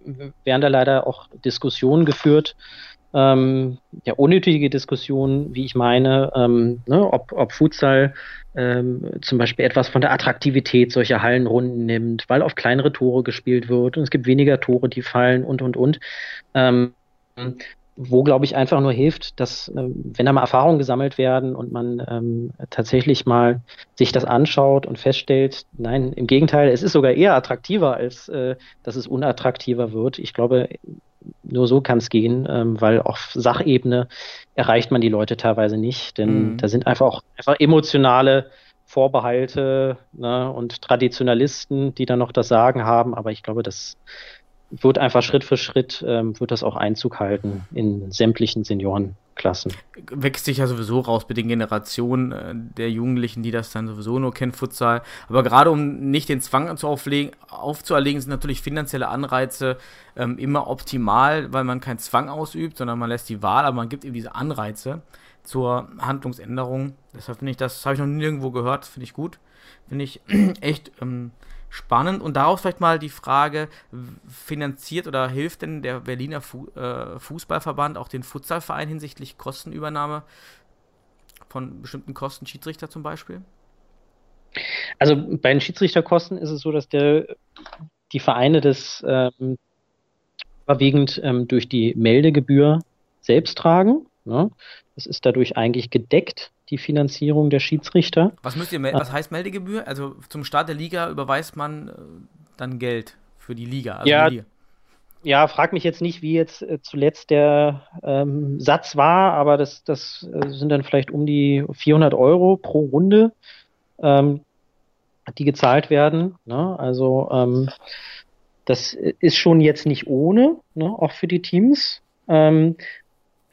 werden da leider auch Diskussionen geführt, ähm, ja, unnötige Diskussionen, wie ich meine, ähm, ne, ob, ob Futsal ähm, zum Beispiel etwas von der Attraktivität solcher Hallenrunden nimmt, weil auf kleinere Tore gespielt wird und es gibt weniger Tore, die fallen und, und, und. Wo, glaube ich, einfach nur hilft, dass, äh, wenn da mal Erfahrungen gesammelt werden und man ähm, tatsächlich mal sich das anschaut und feststellt, nein, im Gegenteil, es ist sogar eher attraktiver, als äh, dass es unattraktiver wird. Ich glaube, nur so kann es gehen, ähm, weil auf Sachebene erreicht man die Leute teilweise nicht, denn mhm. da sind einfach auch einfach emotionale Vorbehalte ne, und Traditionalisten, die dann noch das Sagen haben, aber ich glaube, das wird einfach Schritt für Schritt, ähm, wird das auch Einzug halten in sämtlichen Seniorenklassen. Wächst sich ja sowieso raus bei den Generationen äh, der Jugendlichen, die das dann sowieso nur kennen, Futsal. Aber gerade um nicht den Zwang zu auflegen, aufzuerlegen, sind natürlich finanzielle Anreize ähm, immer optimal, weil man keinen Zwang ausübt, sondern man lässt die Wahl, aber man gibt eben diese Anreize zur Handlungsänderung. Deshalb finde ich das, das habe ich noch nirgendwo gehört, finde ich gut. Finde ich <clears throat> echt ähm, spannend. Und daraus vielleicht mal die Frage, finanziert oder hilft denn der Berliner Fu äh, Fußballverband auch den Futsalverein hinsichtlich Kostenübernahme von bestimmten Kosten, Schiedsrichter zum Beispiel? Also bei den Schiedsrichterkosten ist es so, dass der, die Vereine das ähm, überwiegend ähm, durch die Meldegebühr selbst tragen. Ne? Das ist dadurch eigentlich gedeckt die Finanzierung der Schiedsrichter. Was, müsst ihr, was heißt Meldegebühr? Also zum Start der Liga überweist man äh, dann Geld für die Liga. Also ja, die Liga. ja, frag mich jetzt nicht, wie jetzt äh, zuletzt der ähm, Satz war, aber das, das äh, sind dann vielleicht um die 400 Euro pro Runde, ähm, die gezahlt werden. Ne? Also ähm, das ist schon jetzt nicht ohne, ne? auch für die Teams. Ähm,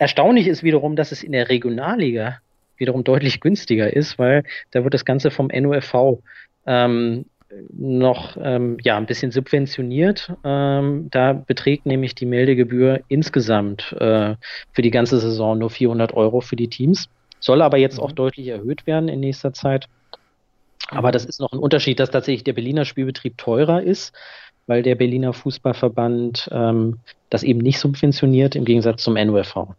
erstaunlich ist wiederum, dass es in der Regionalliga wiederum deutlich günstiger ist, weil da wird das Ganze vom NOFV ähm, noch ähm, ja, ein bisschen subventioniert. Ähm, da beträgt nämlich die Meldegebühr insgesamt äh, für die ganze Saison nur 400 Euro für die Teams. Soll aber jetzt mhm. auch deutlich erhöht werden in nächster Zeit. Aber mhm. das ist noch ein Unterschied, dass tatsächlich der Berliner Spielbetrieb teurer ist, weil der Berliner Fußballverband ähm, das eben nicht subventioniert im Gegensatz zum NUFV.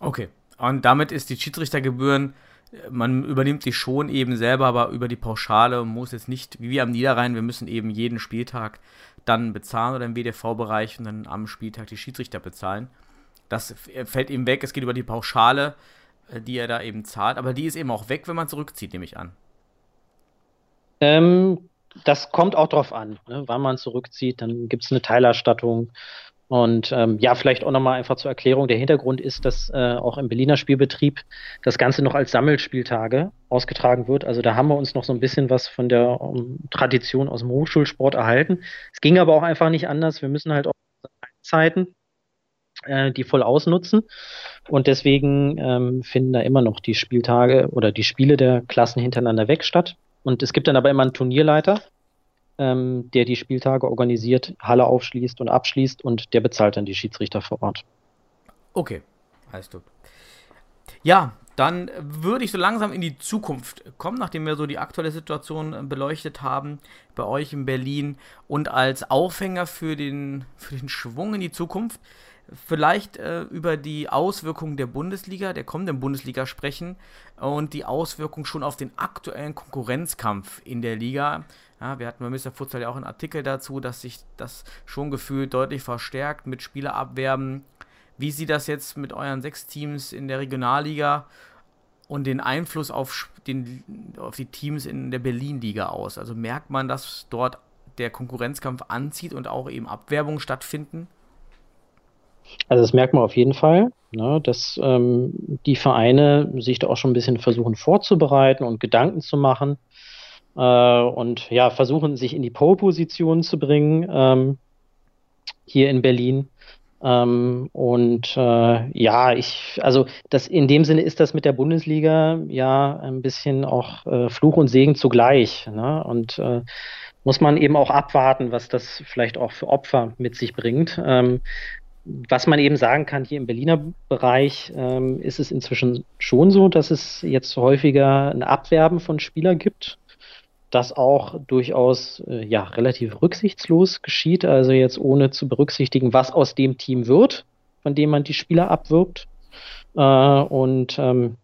Okay, und damit ist die Schiedsrichtergebühren, man übernimmt die schon eben selber, aber über die Pauschale und muss jetzt nicht, wie wir am Niederrhein, wir müssen eben jeden Spieltag dann bezahlen oder im WDV-Bereich und dann am Spieltag die Schiedsrichter bezahlen. Das fällt eben weg, es geht über die Pauschale, äh, die er da eben zahlt, aber die ist eben auch weg, wenn man zurückzieht, nehme ich an. Ähm, das kommt auch drauf an, ne? wann man zurückzieht, dann gibt es eine Teilerstattung und ähm, ja, vielleicht auch nochmal einfach zur Erklärung. Der Hintergrund ist, dass äh, auch im Berliner Spielbetrieb das Ganze noch als Sammelspieltage ausgetragen wird. Also da haben wir uns noch so ein bisschen was von der um, Tradition aus dem Hochschulsport erhalten. Es ging aber auch einfach nicht anders. Wir müssen halt auch Zeiten äh, die voll ausnutzen. Und deswegen ähm, finden da immer noch die Spieltage oder die Spiele der Klassen hintereinander weg statt. Und es gibt dann aber immer einen Turnierleiter, ähm, der die Spieltage organisiert, Halle aufschließt und abschließt und der bezahlt dann die Schiedsrichter vor Ort. Okay, heißt du. Ja, dann würde ich so langsam in die Zukunft kommen, nachdem wir so die aktuelle Situation beleuchtet haben bei euch in Berlin und als Aufhänger für den, für den Schwung in die Zukunft vielleicht äh, über die Auswirkungen der Bundesliga, der kommenden Bundesliga sprechen und die Auswirkungen schon auf den aktuellen Konkurrenzkampf in der Liga. Ja, wir hatten bei Mr. Futsal ja auch einen Artikel dazu, dass sich das schon gefühlt deutlich verstärkt mit Spielerabwerben. Wie sieht das jetzt mit euren sechs Teams in der Regionalliga und den Einfluss auf, den, auf die Teams in der Berlin-Liga aus? Also merkt man, dass dort der Konkurrenzkampf anzieht und auch eben Abwerbungen stattfinden? Also das merkt man auf jeden Fall, ne, dass ähm, die Vereine sich da auch schon ein bisschen versuchen vorzubereiten und Gedanken zu machen äh, und ja, versuchen sich in die Pole-Position zu bringen ähm, hier in Berlin. Ähm, und äh, ja, ich, also das in dem Sinne ist das mit der Bundesliga ja ein bisschen auch äh, Fluch und Segen zugleich. Ne? Und äh, muss man eben auch abwarten, was das vielleicht auch für Opfer mit sich bringt. Ähm, was man eben sagen kann, hier im Berliner Bereich ähm, ist es inzwischen schon so, dass es jetzt häufiger ein Abwerben von Spielern gibt das auch durchaus äh, ja, relativ rücksichtslos geschieht, also jetzt ohne zu berücksichtigen, was aus dem Team wird, von dem man die Spieler abwirbt. Äh, und ähm,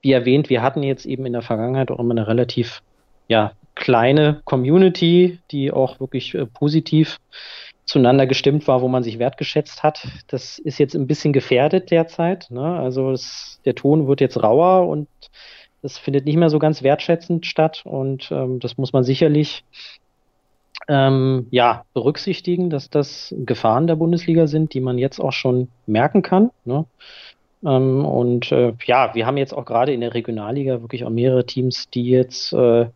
wie erwähnt, wir hatten jetzt eben in der Vergangenheit auch immer eine relativ ja, kleine Community, die auch wirklich äh, positiv zueinander gestimmt war, wo man sich wertgeschätzt hat. Das ist jetzt ein bisschen gefährdet derzeit. Ne? Also es, der Ton wird jetzt rauer und das findet nicht mehr so ganz wertschätzend statt. Und ähm, das muss man sicherlich ähm, ja, berücksichtigen, dass das Gefahren der Bundesliga sind, die man jetzt auch schon merken kann. Ne? Ähm, und äh, ja, wir haben jetzt auch gerade in der Regionalliga wirklich auch mehrere Teams, die jetzt äh,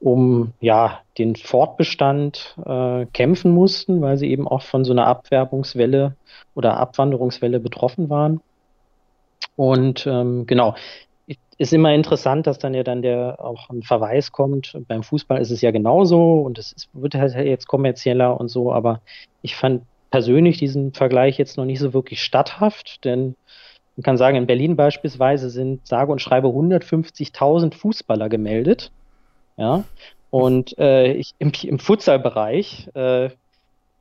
um ja den Fortbestand äh, kämpfen mussten, weil sie eben auch von so einer Abwerbungswelle oder Abwanderungswelle betroffen waren. Und ähm, genau, ist immer interessant, dass dann ja dann der auch ein Verweis kommt. Beim Fußball ist es ja genauso und es ist, wird halt jetzt kommerzieller und so, aber ich fand persönlich diesen Vergleich jetzt noch nicht so wirklich statthaft, denn man kann sagen, in Berlin beispielsweise sind sage und schreibe 150.000 Fußballer gemeldet. Ja. Und äh, ich, im, im Futsalbereich äh,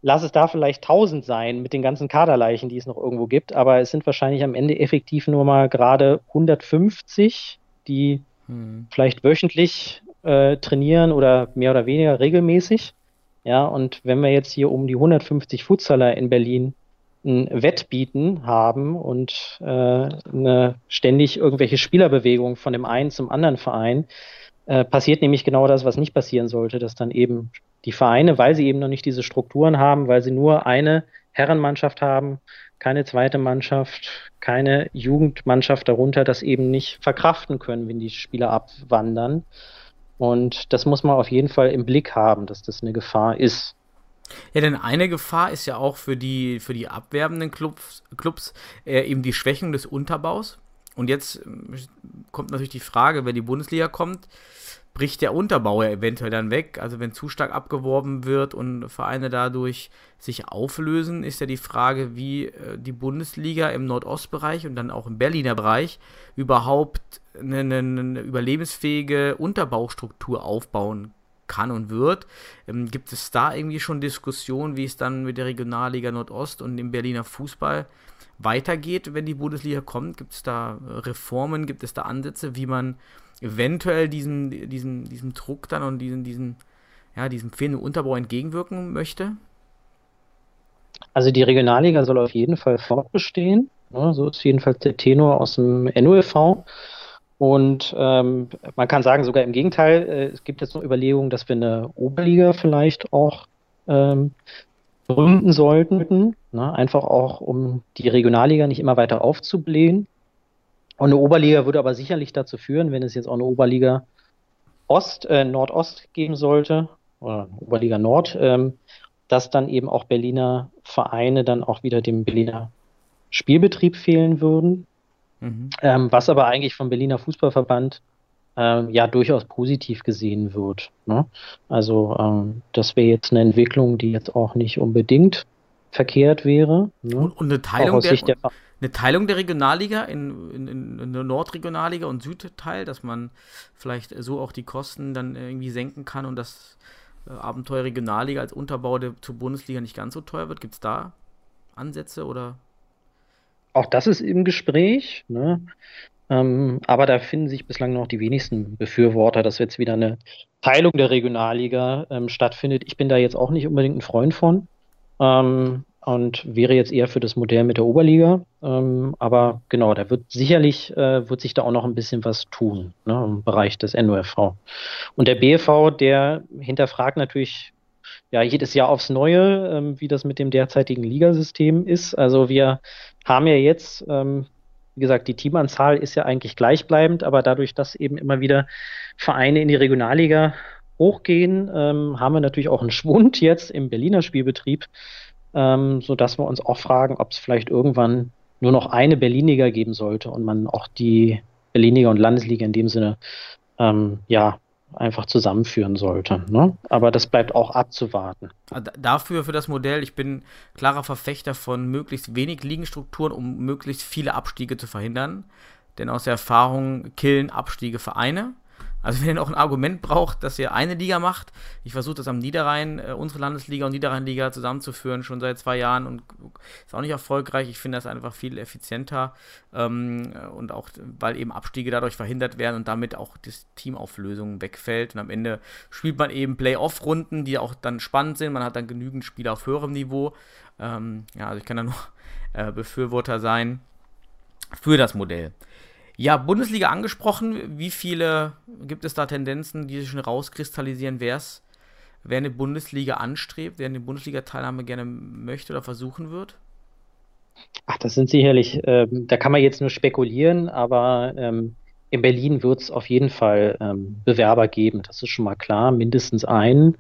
lass es da vielleicht 1000 sein mit den ganzen Kaderleichen, die es noch irgendwo gibt, aber es sind wahrscheinlich am Ende effektiv nur mal gerade 150, die hm. vielleicht wöchentlich äh, trainieren oder mehr oder weniger regelmäßig. Ja, und wenn wir jetzt hier um die 150 Futsaler in Berlin ein Wettbieten haben und äh, eine ständig irgendwelche Spielerbewegung von dem einen zum anderen Verein, äh, passiert nämlich genau das, was nicht passieren sollte, dass dann eben die Vereine, weil sie eben noch nicht diese Strukturen haben, weil sie nur eine Herrenmannschaft haben, keine zweite Mannschaft, keine Jugendmannschaft darunter, das eben nicht verkraften können, wenn die Spieler abwandern. Und das muss man auf jeden Fall im Blick haben, dass das eine Gefahr ist. Ja, denn eine Gefahr ist ja auch für die, für die abwerbenden Clubs, Clubs äh, eben die Schwächung des Unterbaus. Und jetzt äh, kommt natürlich die Frage, wenn die Bundesliga kommt, bricht der Unterbau ja eventuell dann weg. Also wenn zu stark abgeworben wird und Vereine dadurch sich auflösen, ist ja die Frage, wie äh, die Bundesliga im Nordostbereich und dann auch im Berliner Bereich überhaupt eine, eine überlebensfähige Unterbaustruktur aufbauen kann und wird. Ähm, gibt es da irgendwie schon Diskussionen, wie es dann mit der Regionalliga Nordost und dem Berliner Fußball weitergeht, wenn die Bundesliga kommt? Gibt es da Reformen, gibt es da Ansätze, wie man eventuell diesen, diesen, diesem Druck dann und diesen, diesen, ja, diesem fehlenden Unterbau entgegenwirken möchte? Also die Regionalliga soll auf jeden Fall fortbestehen. Ja, so ist jedenfalls der Tenor aus dem NUEV. Und ähm, man kann sagen, sogar im Gegenteil, äh, es gibt jetzt noch Überlegungen, dass wir eine Oberliga vielleicht auch ähm, gründen sollten. Ne? Einfach auch, um die Regionalliga nicht immer weiter aufzublähen. Und eine Oberliga würde aber sicherlich dazu führen, wenn es jetzt auch eine Oberliga Ost, äh, Nordost geben sollte, oder Oberliga Nord, ähm, dass dann eben auch Berliner Vereine dann auch wieder dem Berliner Spielbetrieb fehlen würden. Mhm. Ähm, was aber eigentlich vom Berliner Fußballverband ähm, ja durchaus positiv gesehen wird. Ne? Also ähm, das wäre jetzt eine Entwicklung, die jetzt auch nicht unbedingt verkehrt wäre. Ne? Und, und, eine Teilung der, der eine Teilung der Regionalliga in, in, in eine Nordregionalliga und Südteil, dass man vielleicht so auch die Kosten dann irgendwie senken kann und das äh, Abenteuer Regionalliga als Unterbau der, zur Bundesliga nicht ganz so teuer wird. Gibt es da Ansätze oder? Auch das ist im Gespräch, ne? Ähm, aber da finden sich bislang noch die wenigsten Befürworter, dass jetzt wieder eine Teilung der Regionalliga ähm, stattfindet. Ich bin da jetzt auch nicht unbedingt ein Freund von. Ähm, und wäre jetzt eher für das Modell mit der Oberliga. Ähm, aber genau, da wird sicherlich, äh, wird sich da auch noch ein bisschen was tun ne, im Bereich des NUFV. Und der BFV, der hinterfragt natürlich ja jedes Jahr aufs Neue, ähm, wie das mit dem derzeitigen Ligasystem ist. Also wir haben ja jetzt, ähm, wie gesagt, die Teamanzahl ist ja eigentlich gleichbleibend, aber dadurch, dass eben immer wieder Vereine in die Regionalliga hochgehen, ähm, haben wir natürlich auch einen Schwund <laughs> jetzt im Berliner Spielbetrieb ähm, sodass wir uns auch fragen, ob es vielleicht irgendwann nur noch eine Berlinliga geben sollte und man auch die Berlinliga und Landesliga in dem Sinne ähm, ja einfach zusammenführen sollte. Ne? Aber das bleibt auch abzuwarten. Dafür, für das Modell, ich bin klarer Verfechter von möglichst wenig Ligenstrukturen, um möglichst viele Abstiege zu verhindern. Denn aus der Erfahrung killen Abstiege Vereine. Also wenn ihr noch ein Argument braucht, dass ihr eine Liga macht, ich versuche das am Niederrhein, äh, unsere Landesliga und Niederrheinliga zusammenzuführen, schon seit zwei Jahren und ist auch nicht erfolgreich. Ich finde das einfach viel effizienter ähm, und auch, weil eben Abstiege dadurch verhindert werden und damit auch das Teamauflösung wegfällt. Und am Ende spielt man eben Playoff-Runden, die auch dann spannend sind. Man hat dann genügend Spiele auf höherem Niveau. Ähm, ja, also ich kann da nur äh, Befürworter sein für das Modell. Ja, Bundesliga angesprochen. Wie viele gibt es da Tendenzen, die sich schon rauskristallisieren, wer es, wer eine Bundesliga anstrebt, wer eine Bundesliga-Teilnahme gerne möchte oder versuchen wird? Ach, das sind sicherlich, ähm, da kann man jetzt nur spekulieren, aber ähm, in Berlin wird es auf jeden Fall ähm, Bewerber geben. Das ist schon mal klar, mindestens einen.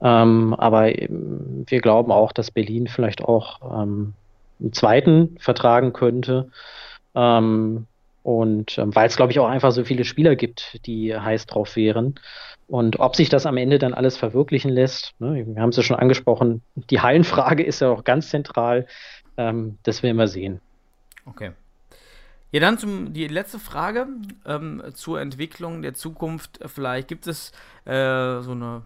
Ähm, aber ähm, wir glauben auch, dass Berlin vielleicht auch ähm, einen zweiten vertragen könnte. Ähm, und ähm, weil es, glaube ich, auch einfach so viele Spieler gibt, die heiß drauf wären. Und ob sich das am Ende dann alles verwirklichen lässt, ne, wir haben es ja schon angesprochen, die Hallenfrage ist ja auch ganz zentral. Ähm, das werden wir sehen. Okay. Ja, dann zum die letzte Frage ähm, zur Entwicklung der Zukunft. Vielleicht gibt es äh, so eine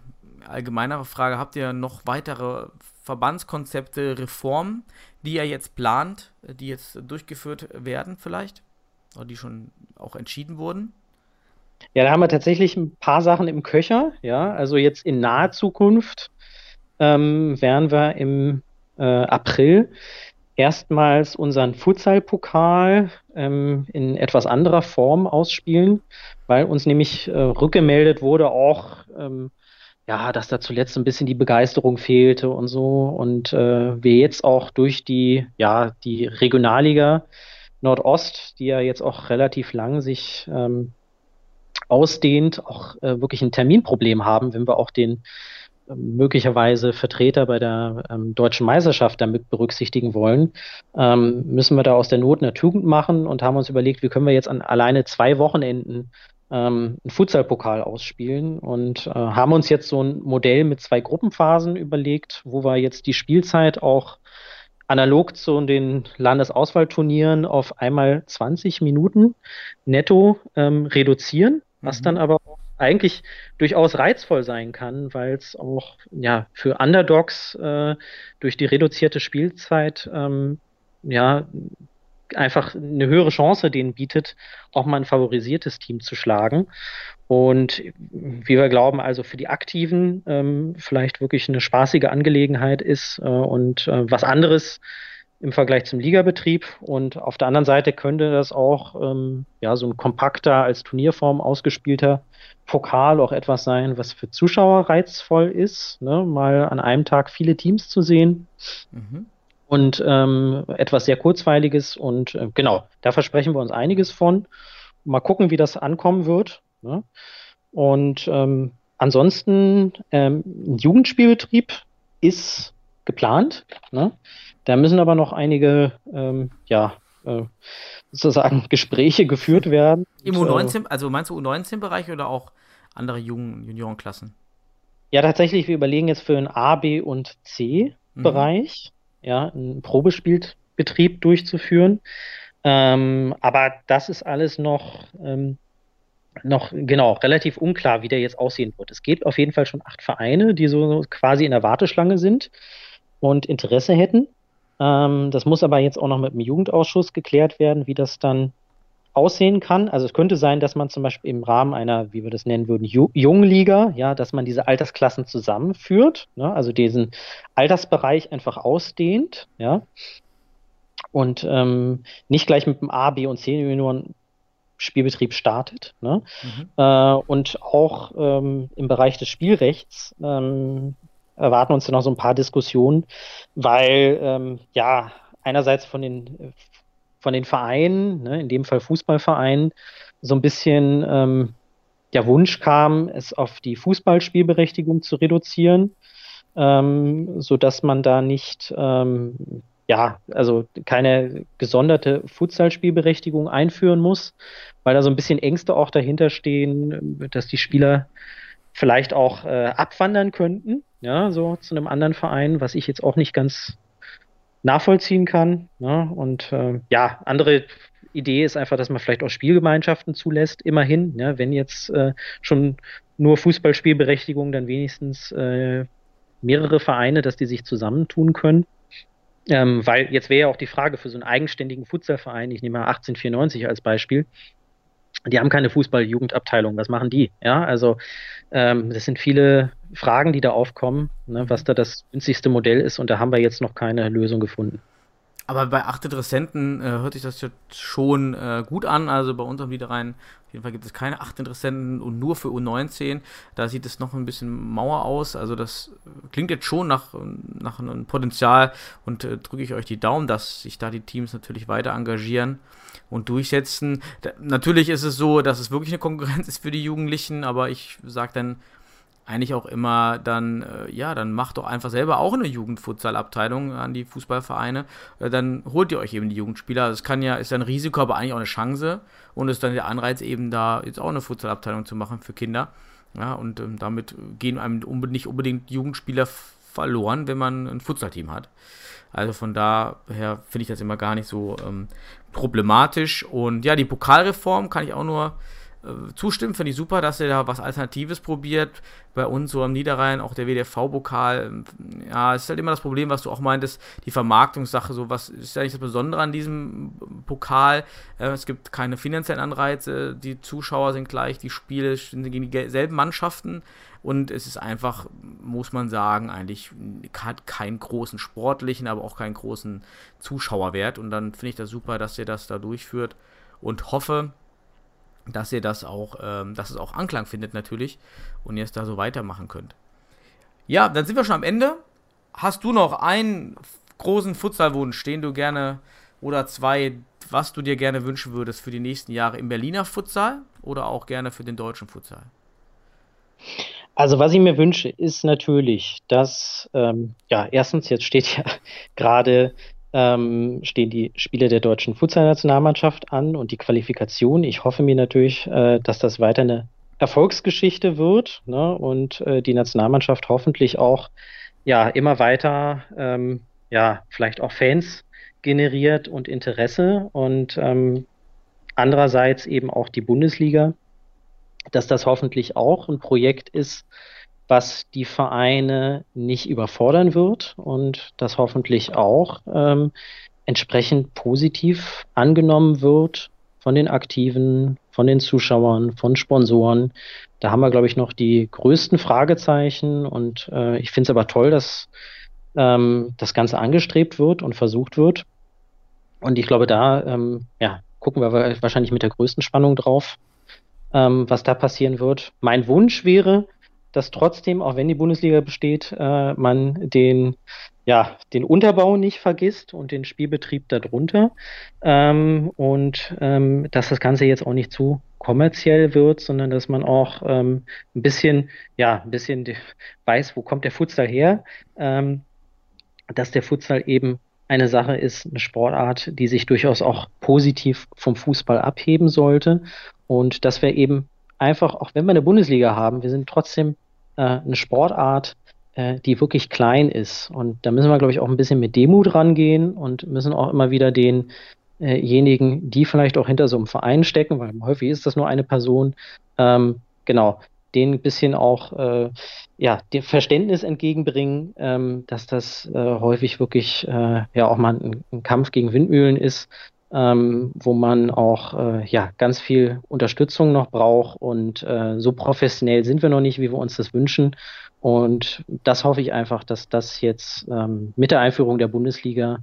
allgemeinere Frage. Habt ihr noch weitere Verbandskonzepte, Reformen, die ihr jetzt plant, die jetzt durchgeführt werden vielleicht? Die schon auch entschieden wurden? Ja, da haben wir tatsächlich ein paar Sachen im Köcher. Ja, also jetzt in naher Zukunft ähm, werden wir im äh, April erstmals unseren Futsal-Pokal ähm, in etwas anderer Form ausspielen, weil uns nämlich äh, rückgemeldet wurde auch, ähm, ja, dass da zuletzt ein bisschen die Begeisterung fehlte und so und äh, wir jetzt auch durch die, ja, die Regionalliga Nordost, die ja jetzt auch relativ lang sich ähm, ausdehnt, auch äh, wirklich ein Terminproblem haben, wenn wir auch den äh, möglicherweise Vertreter bei der ähm, deutschen Meisterschaft damit berücksichtigen wollen, ähm, müssen wir da aus der Not eine Tugend machen und haben uns überlegt, wie können wir jetzt an alleine zwei Wochenenden ähm, einen Futsalpokal ausspielen und äh, haben uns jetzt so ein Modell mit zwei Gruppenphasen überlegt, wo wir jetzt die Spielzeit auch analog zu den Landesauswahlturnieren auf einmal 20 Minuten netto ähm, reduzieren, was mhm. dann aber eigentlich durchaus reizvoll sein kann, weil es auch ja für Underdogs äh, durch die reduzierte Spielzeit ähm, ja einfach eine höhere Chance denen bietet, auch mal ein favorisiertes Team zu schlagen. Und wie wir glauben, also für die Aktiven ähm, vielleicht wirklich eine spaßige Angelegenheit ist äh, und äh, was anderes im Vergleich zum Ligabetrieb. Und auf der anderen Seite könnte das auch ähm, ja so ein kompakter als Turnierform ausgespielter Pokal auch etwas sein, was für Zuschauer reizvoll ist, ne? mal an einem Tag viele Teams zu sehen. Mhm und ähm, etwas sehr Kurzweiliges. Und äh, genau, da versprechen wir uns einiges von. Mal gucken, wie das ankommen wird. Ne? Und ähm, ansonsten, ähm, ein Jugendspielbetrieb ist geplant. Ne? Da müssen aber noch einige, ähm, ja, äh, sozusagen <laughs> Gespräche geführt werden. Im U19, also meinst du U19-Bereich oder auch andere Jugend Juniorenklassen? Ja, tatsächlich, wir überlegen jetzt für den A, B und C-Bereich. Mhm ja, einen Probespielbetrieb durchzuführen. Ähm, aber das ist alles noch, ähm, noch genau relativ unklar, wie der jetzt aussehen wird. Es gibt auf jeden Fall schon acht Vereine, die so quasi in der Warteschlange sind und Interesse hätten. Ähm, das muss aber jetzt auch noch mit dem Jugendausschuss geklärt werden, wie das dann aussehen kann. Also es könnte sein, dass man zum Beispiel im Rahmen einer, wie wir das nennen würden, Jungliga, ja, dass man diese Altersklassen zusammenführt, ne, also diesen Altersbereich einfach ausdehnt, ja, und ähm, nicht gleich mit dem A, B und C Junioren Spielbetrieb startet. Ne? Mhm. Äh, und auch ähm, im Bereich des Spielrechts ähm, erwarten uns dann noch so ein paar Diskussionen, weil ähm, ja einerseits von den von den Vereinen, ne, in dem Fall Fußballvereinen, so ein bisschen ähm, der Wunsch kam, es auf die Fußballspielberechtigung zu reduzieren, ähm, so dass man da nicht, ähm, ja, also keine gesonderte Futsalspielberechtigung einführen muss, weil da so ein bisschen Ängste auch dahinter stehen, dass die Spieler vielleicht auch äh, abwandern könnten, ja, so zu einem anderen Verein, was ich jetzt auch nicht ganz nachvollziehen kann. Ne? Und äh, ja, andere Idee ist einfach, dass man vielleicht auch Spielgemeinschaften zulässt, immerhin. Ja, wenn jetzt äh, schon nur Fußballspielberechtigung, dann wenigstens äh, mehrere Vereine, dass die sich zusammentun können. Ähm, weil jetzt wäre ja auch die Frage für so einen eigenständigen Futsalverein, ich nehme mal 1894 als Beispiel, die haben keine Fußball-Jugendabteilung. Was machen die? Ja, also ähm, das sind viele Fragen, die da aufkommen, ne, was da das günstigste Modell ist und da haben wir jetzt noch keine Lösung gefunden. Aber bei acht Interessenten äh, hört sich das jetzt schon äh, gut an. Also bei unserem Liederein auf jeden Fall gibt es keine acht Interessenten und nur für U19. Da sieht es noch ein bisschen Mauer aus. Also das klingt jetzt schon nach, nach einem Potenzial und äh, drücke ich euch die Daumen, dass sich da die Teams natürlich weiter engagieren und durchsetzen. Da, natürlich ist es so, dass es wirklich eine Konkurrenz <laughs> ist für die Jugendlichen, aber ich sage dann, eigentlich auch immer dann, äh, ja, dann macht doch einfach selber auch eine Jugendfutsalabteilung an die Fußballvereine. Äh, dann holt ihr euch eben die Jugendspieler. Das kann ja, ist ein Risiko, aber eigentlich auch eine Chance. Und ist dann der Anreiz, eben da jetzt auch eine Futsalabteilung zu machen für Kinder. Ja, und ähm, damit gehen einem nicht unbedingt Jugendspieler verloren, wenn man ein Futsalteam hat. Also von daher finde ich das immer gar nicht so ähm, problematisch. Und ja, die Pokalreform kann ich auch nur zustimmen, finde ich super, dass ihr da was Alternatives probiert. Bei uns so am Niederrhein, auch der WDV-Pokal. Ähm, ja, ist halt immer das Problem, was du auch meintest, die Vermarktungssache. So, was ist nicht das Besondere an diesem Pokal? Äh, es gibt keine finanziellen Anreize, die Zuschauer sind gleich, die Spiele sind gegen dieselben Mannschaften. Und es ist einfach, muss man sagen, eigentlich hat keinen großen sportlichen, aber auch keinen großen Zuschauerwert. Und dann finde ich das super, dass ihr das da durchführt und hoffe, dass ihr das auch, ähm, dass es auch Anklang findet natürlich und ihr es da so weitermachen könnt. Ja, dann sind wir schon am Ende. Hast du noch einen großen Futsalwunsch, den du gerne oder zwei, was du dir gerne wünschen würdest für die nächsten Jahre im Berliner Futsal oder auch gerne für den deutschen Futsal? Also was ich mir wünsche, ist natürlich, dass, ähm, ja, erstens, jetzt steht ja <laughs> gerade ähm, stehen die Spiele der deutschen Futsal-Nationalmannschaft an und die Qualifikation. Ich hoffe mir natürlich, äh, dass das weiter eine Erfolgsgeschichte wird ne, und äh, die Nationalmannschaft hoffentlich auch ja immer weiter ähm, ja vielleicht auch Fans generiert und Interesse und ähm, andererseits eben auch die Bundesliga, dass das hoffentlich auch ein Projekt ist, was die Vereine nicht überfordern wird und das hoffentlich auch ähm, entsprechend positiv angenommen wird von den Aktiven, von den Zuschauern, von Sponsoren. Da haben wir, glaube ich, noch die größten Fragezeichen und äh, ich finde es aber toll, dass ähm, das Ganze angestrebt wird und versucht wird. Und ich glaube, da ähm, ja, gucken wir wahrscheinlich mit der größten Spannung drauf, ähm, was da passieren wird. Mein Wunsch wäre, dass trotzdem, auch wenn die Bundesliga besteht, äh, man den, ja, den Unterbau nicht vergisst und den Spielbetrieb darunter. Ähm, und ähm, dass das Ganze jetzt auch nicht zu kommerziell wird, sondern dass man auch ähm, ein bisschen, ja, ein bisschen weiß, wo kommt der Futsal her, ähm, dass der Futsal eben eine Sache ist, eine Sportart, die sich durchaus auch positiv vom Fußball abheben sollte. Und dass wir eben einfach, auch wenn wir eine Bundesliga haben, wir sind trotzdem äh, eine Sportart, äh, die wirklich klein ist. Und da müssen wir, glaube ich, auch ein bisschen mit Demut rangehen und müssen auch immer wieder denjenigen, die vielleicht auch hinter so einem Verein stecken, weil häufig ist das nur eine Person, ähm, genau, denen ein bisschen auch äh, ja, dem Verständnis entgegenbringen, ähm, dass das äh, häufig wirklich äh, ja auch mal ein, ein, Kampf gegen Windmühlen ist ähm, wo man auch äh, ja, ganz viel Unterstützung noch braucht. Und äh, so professionell sind wir noch nicht, wie wir uns das wünschen. Und das hoffe ich einfach, dass das jetzt ähm, mit der Einführung der Bundesliga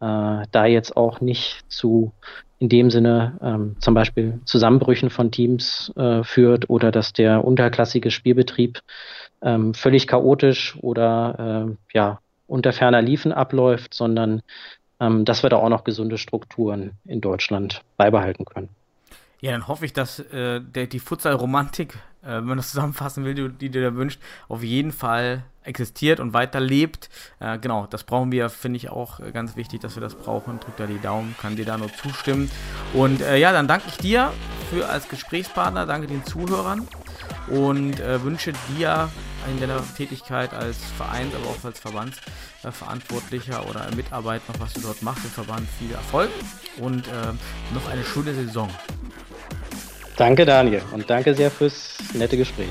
äh, da jetzt auch nicht zu in dem Sinne ähm, zum Beispiel Zusammenbrüchen von Teams äh, führt oder dass der unterklassige Spielbetrieb ähm, völlig chaotisch oder äh, ja unter ferner Liefen abläuft, sondern ähm, dass wir da auch noch gesunde Strukturen in Deutschland beibehalten können. Ja, dann hoffe ich, dass äh, der, die Futsal-Romantik, äh, wenn man das zusammenfassen will, die, die dir wünscht, auf jeden Fall existiert und weiterlebt. Äh, genau, das brauchen wir, finde ich auch ganz wichtig, dass wir das brauchen. Drück da die Daumen, kann dir da nur zustimmen. Und äh, ja, dann danke ich dir für als Gesprächspartner, danke den Zuhörern. Und äh, wünsche dir in deiner Tätigkeit als Vereins-, aber auch als Verbandsverantwortlicher oder Mitarbeiter, noch was du dort machst im Verband, viel Erfolg und äh, noch eine schöne Saison. Danke, Daniel, und danke sehr fürs nette Gespräch.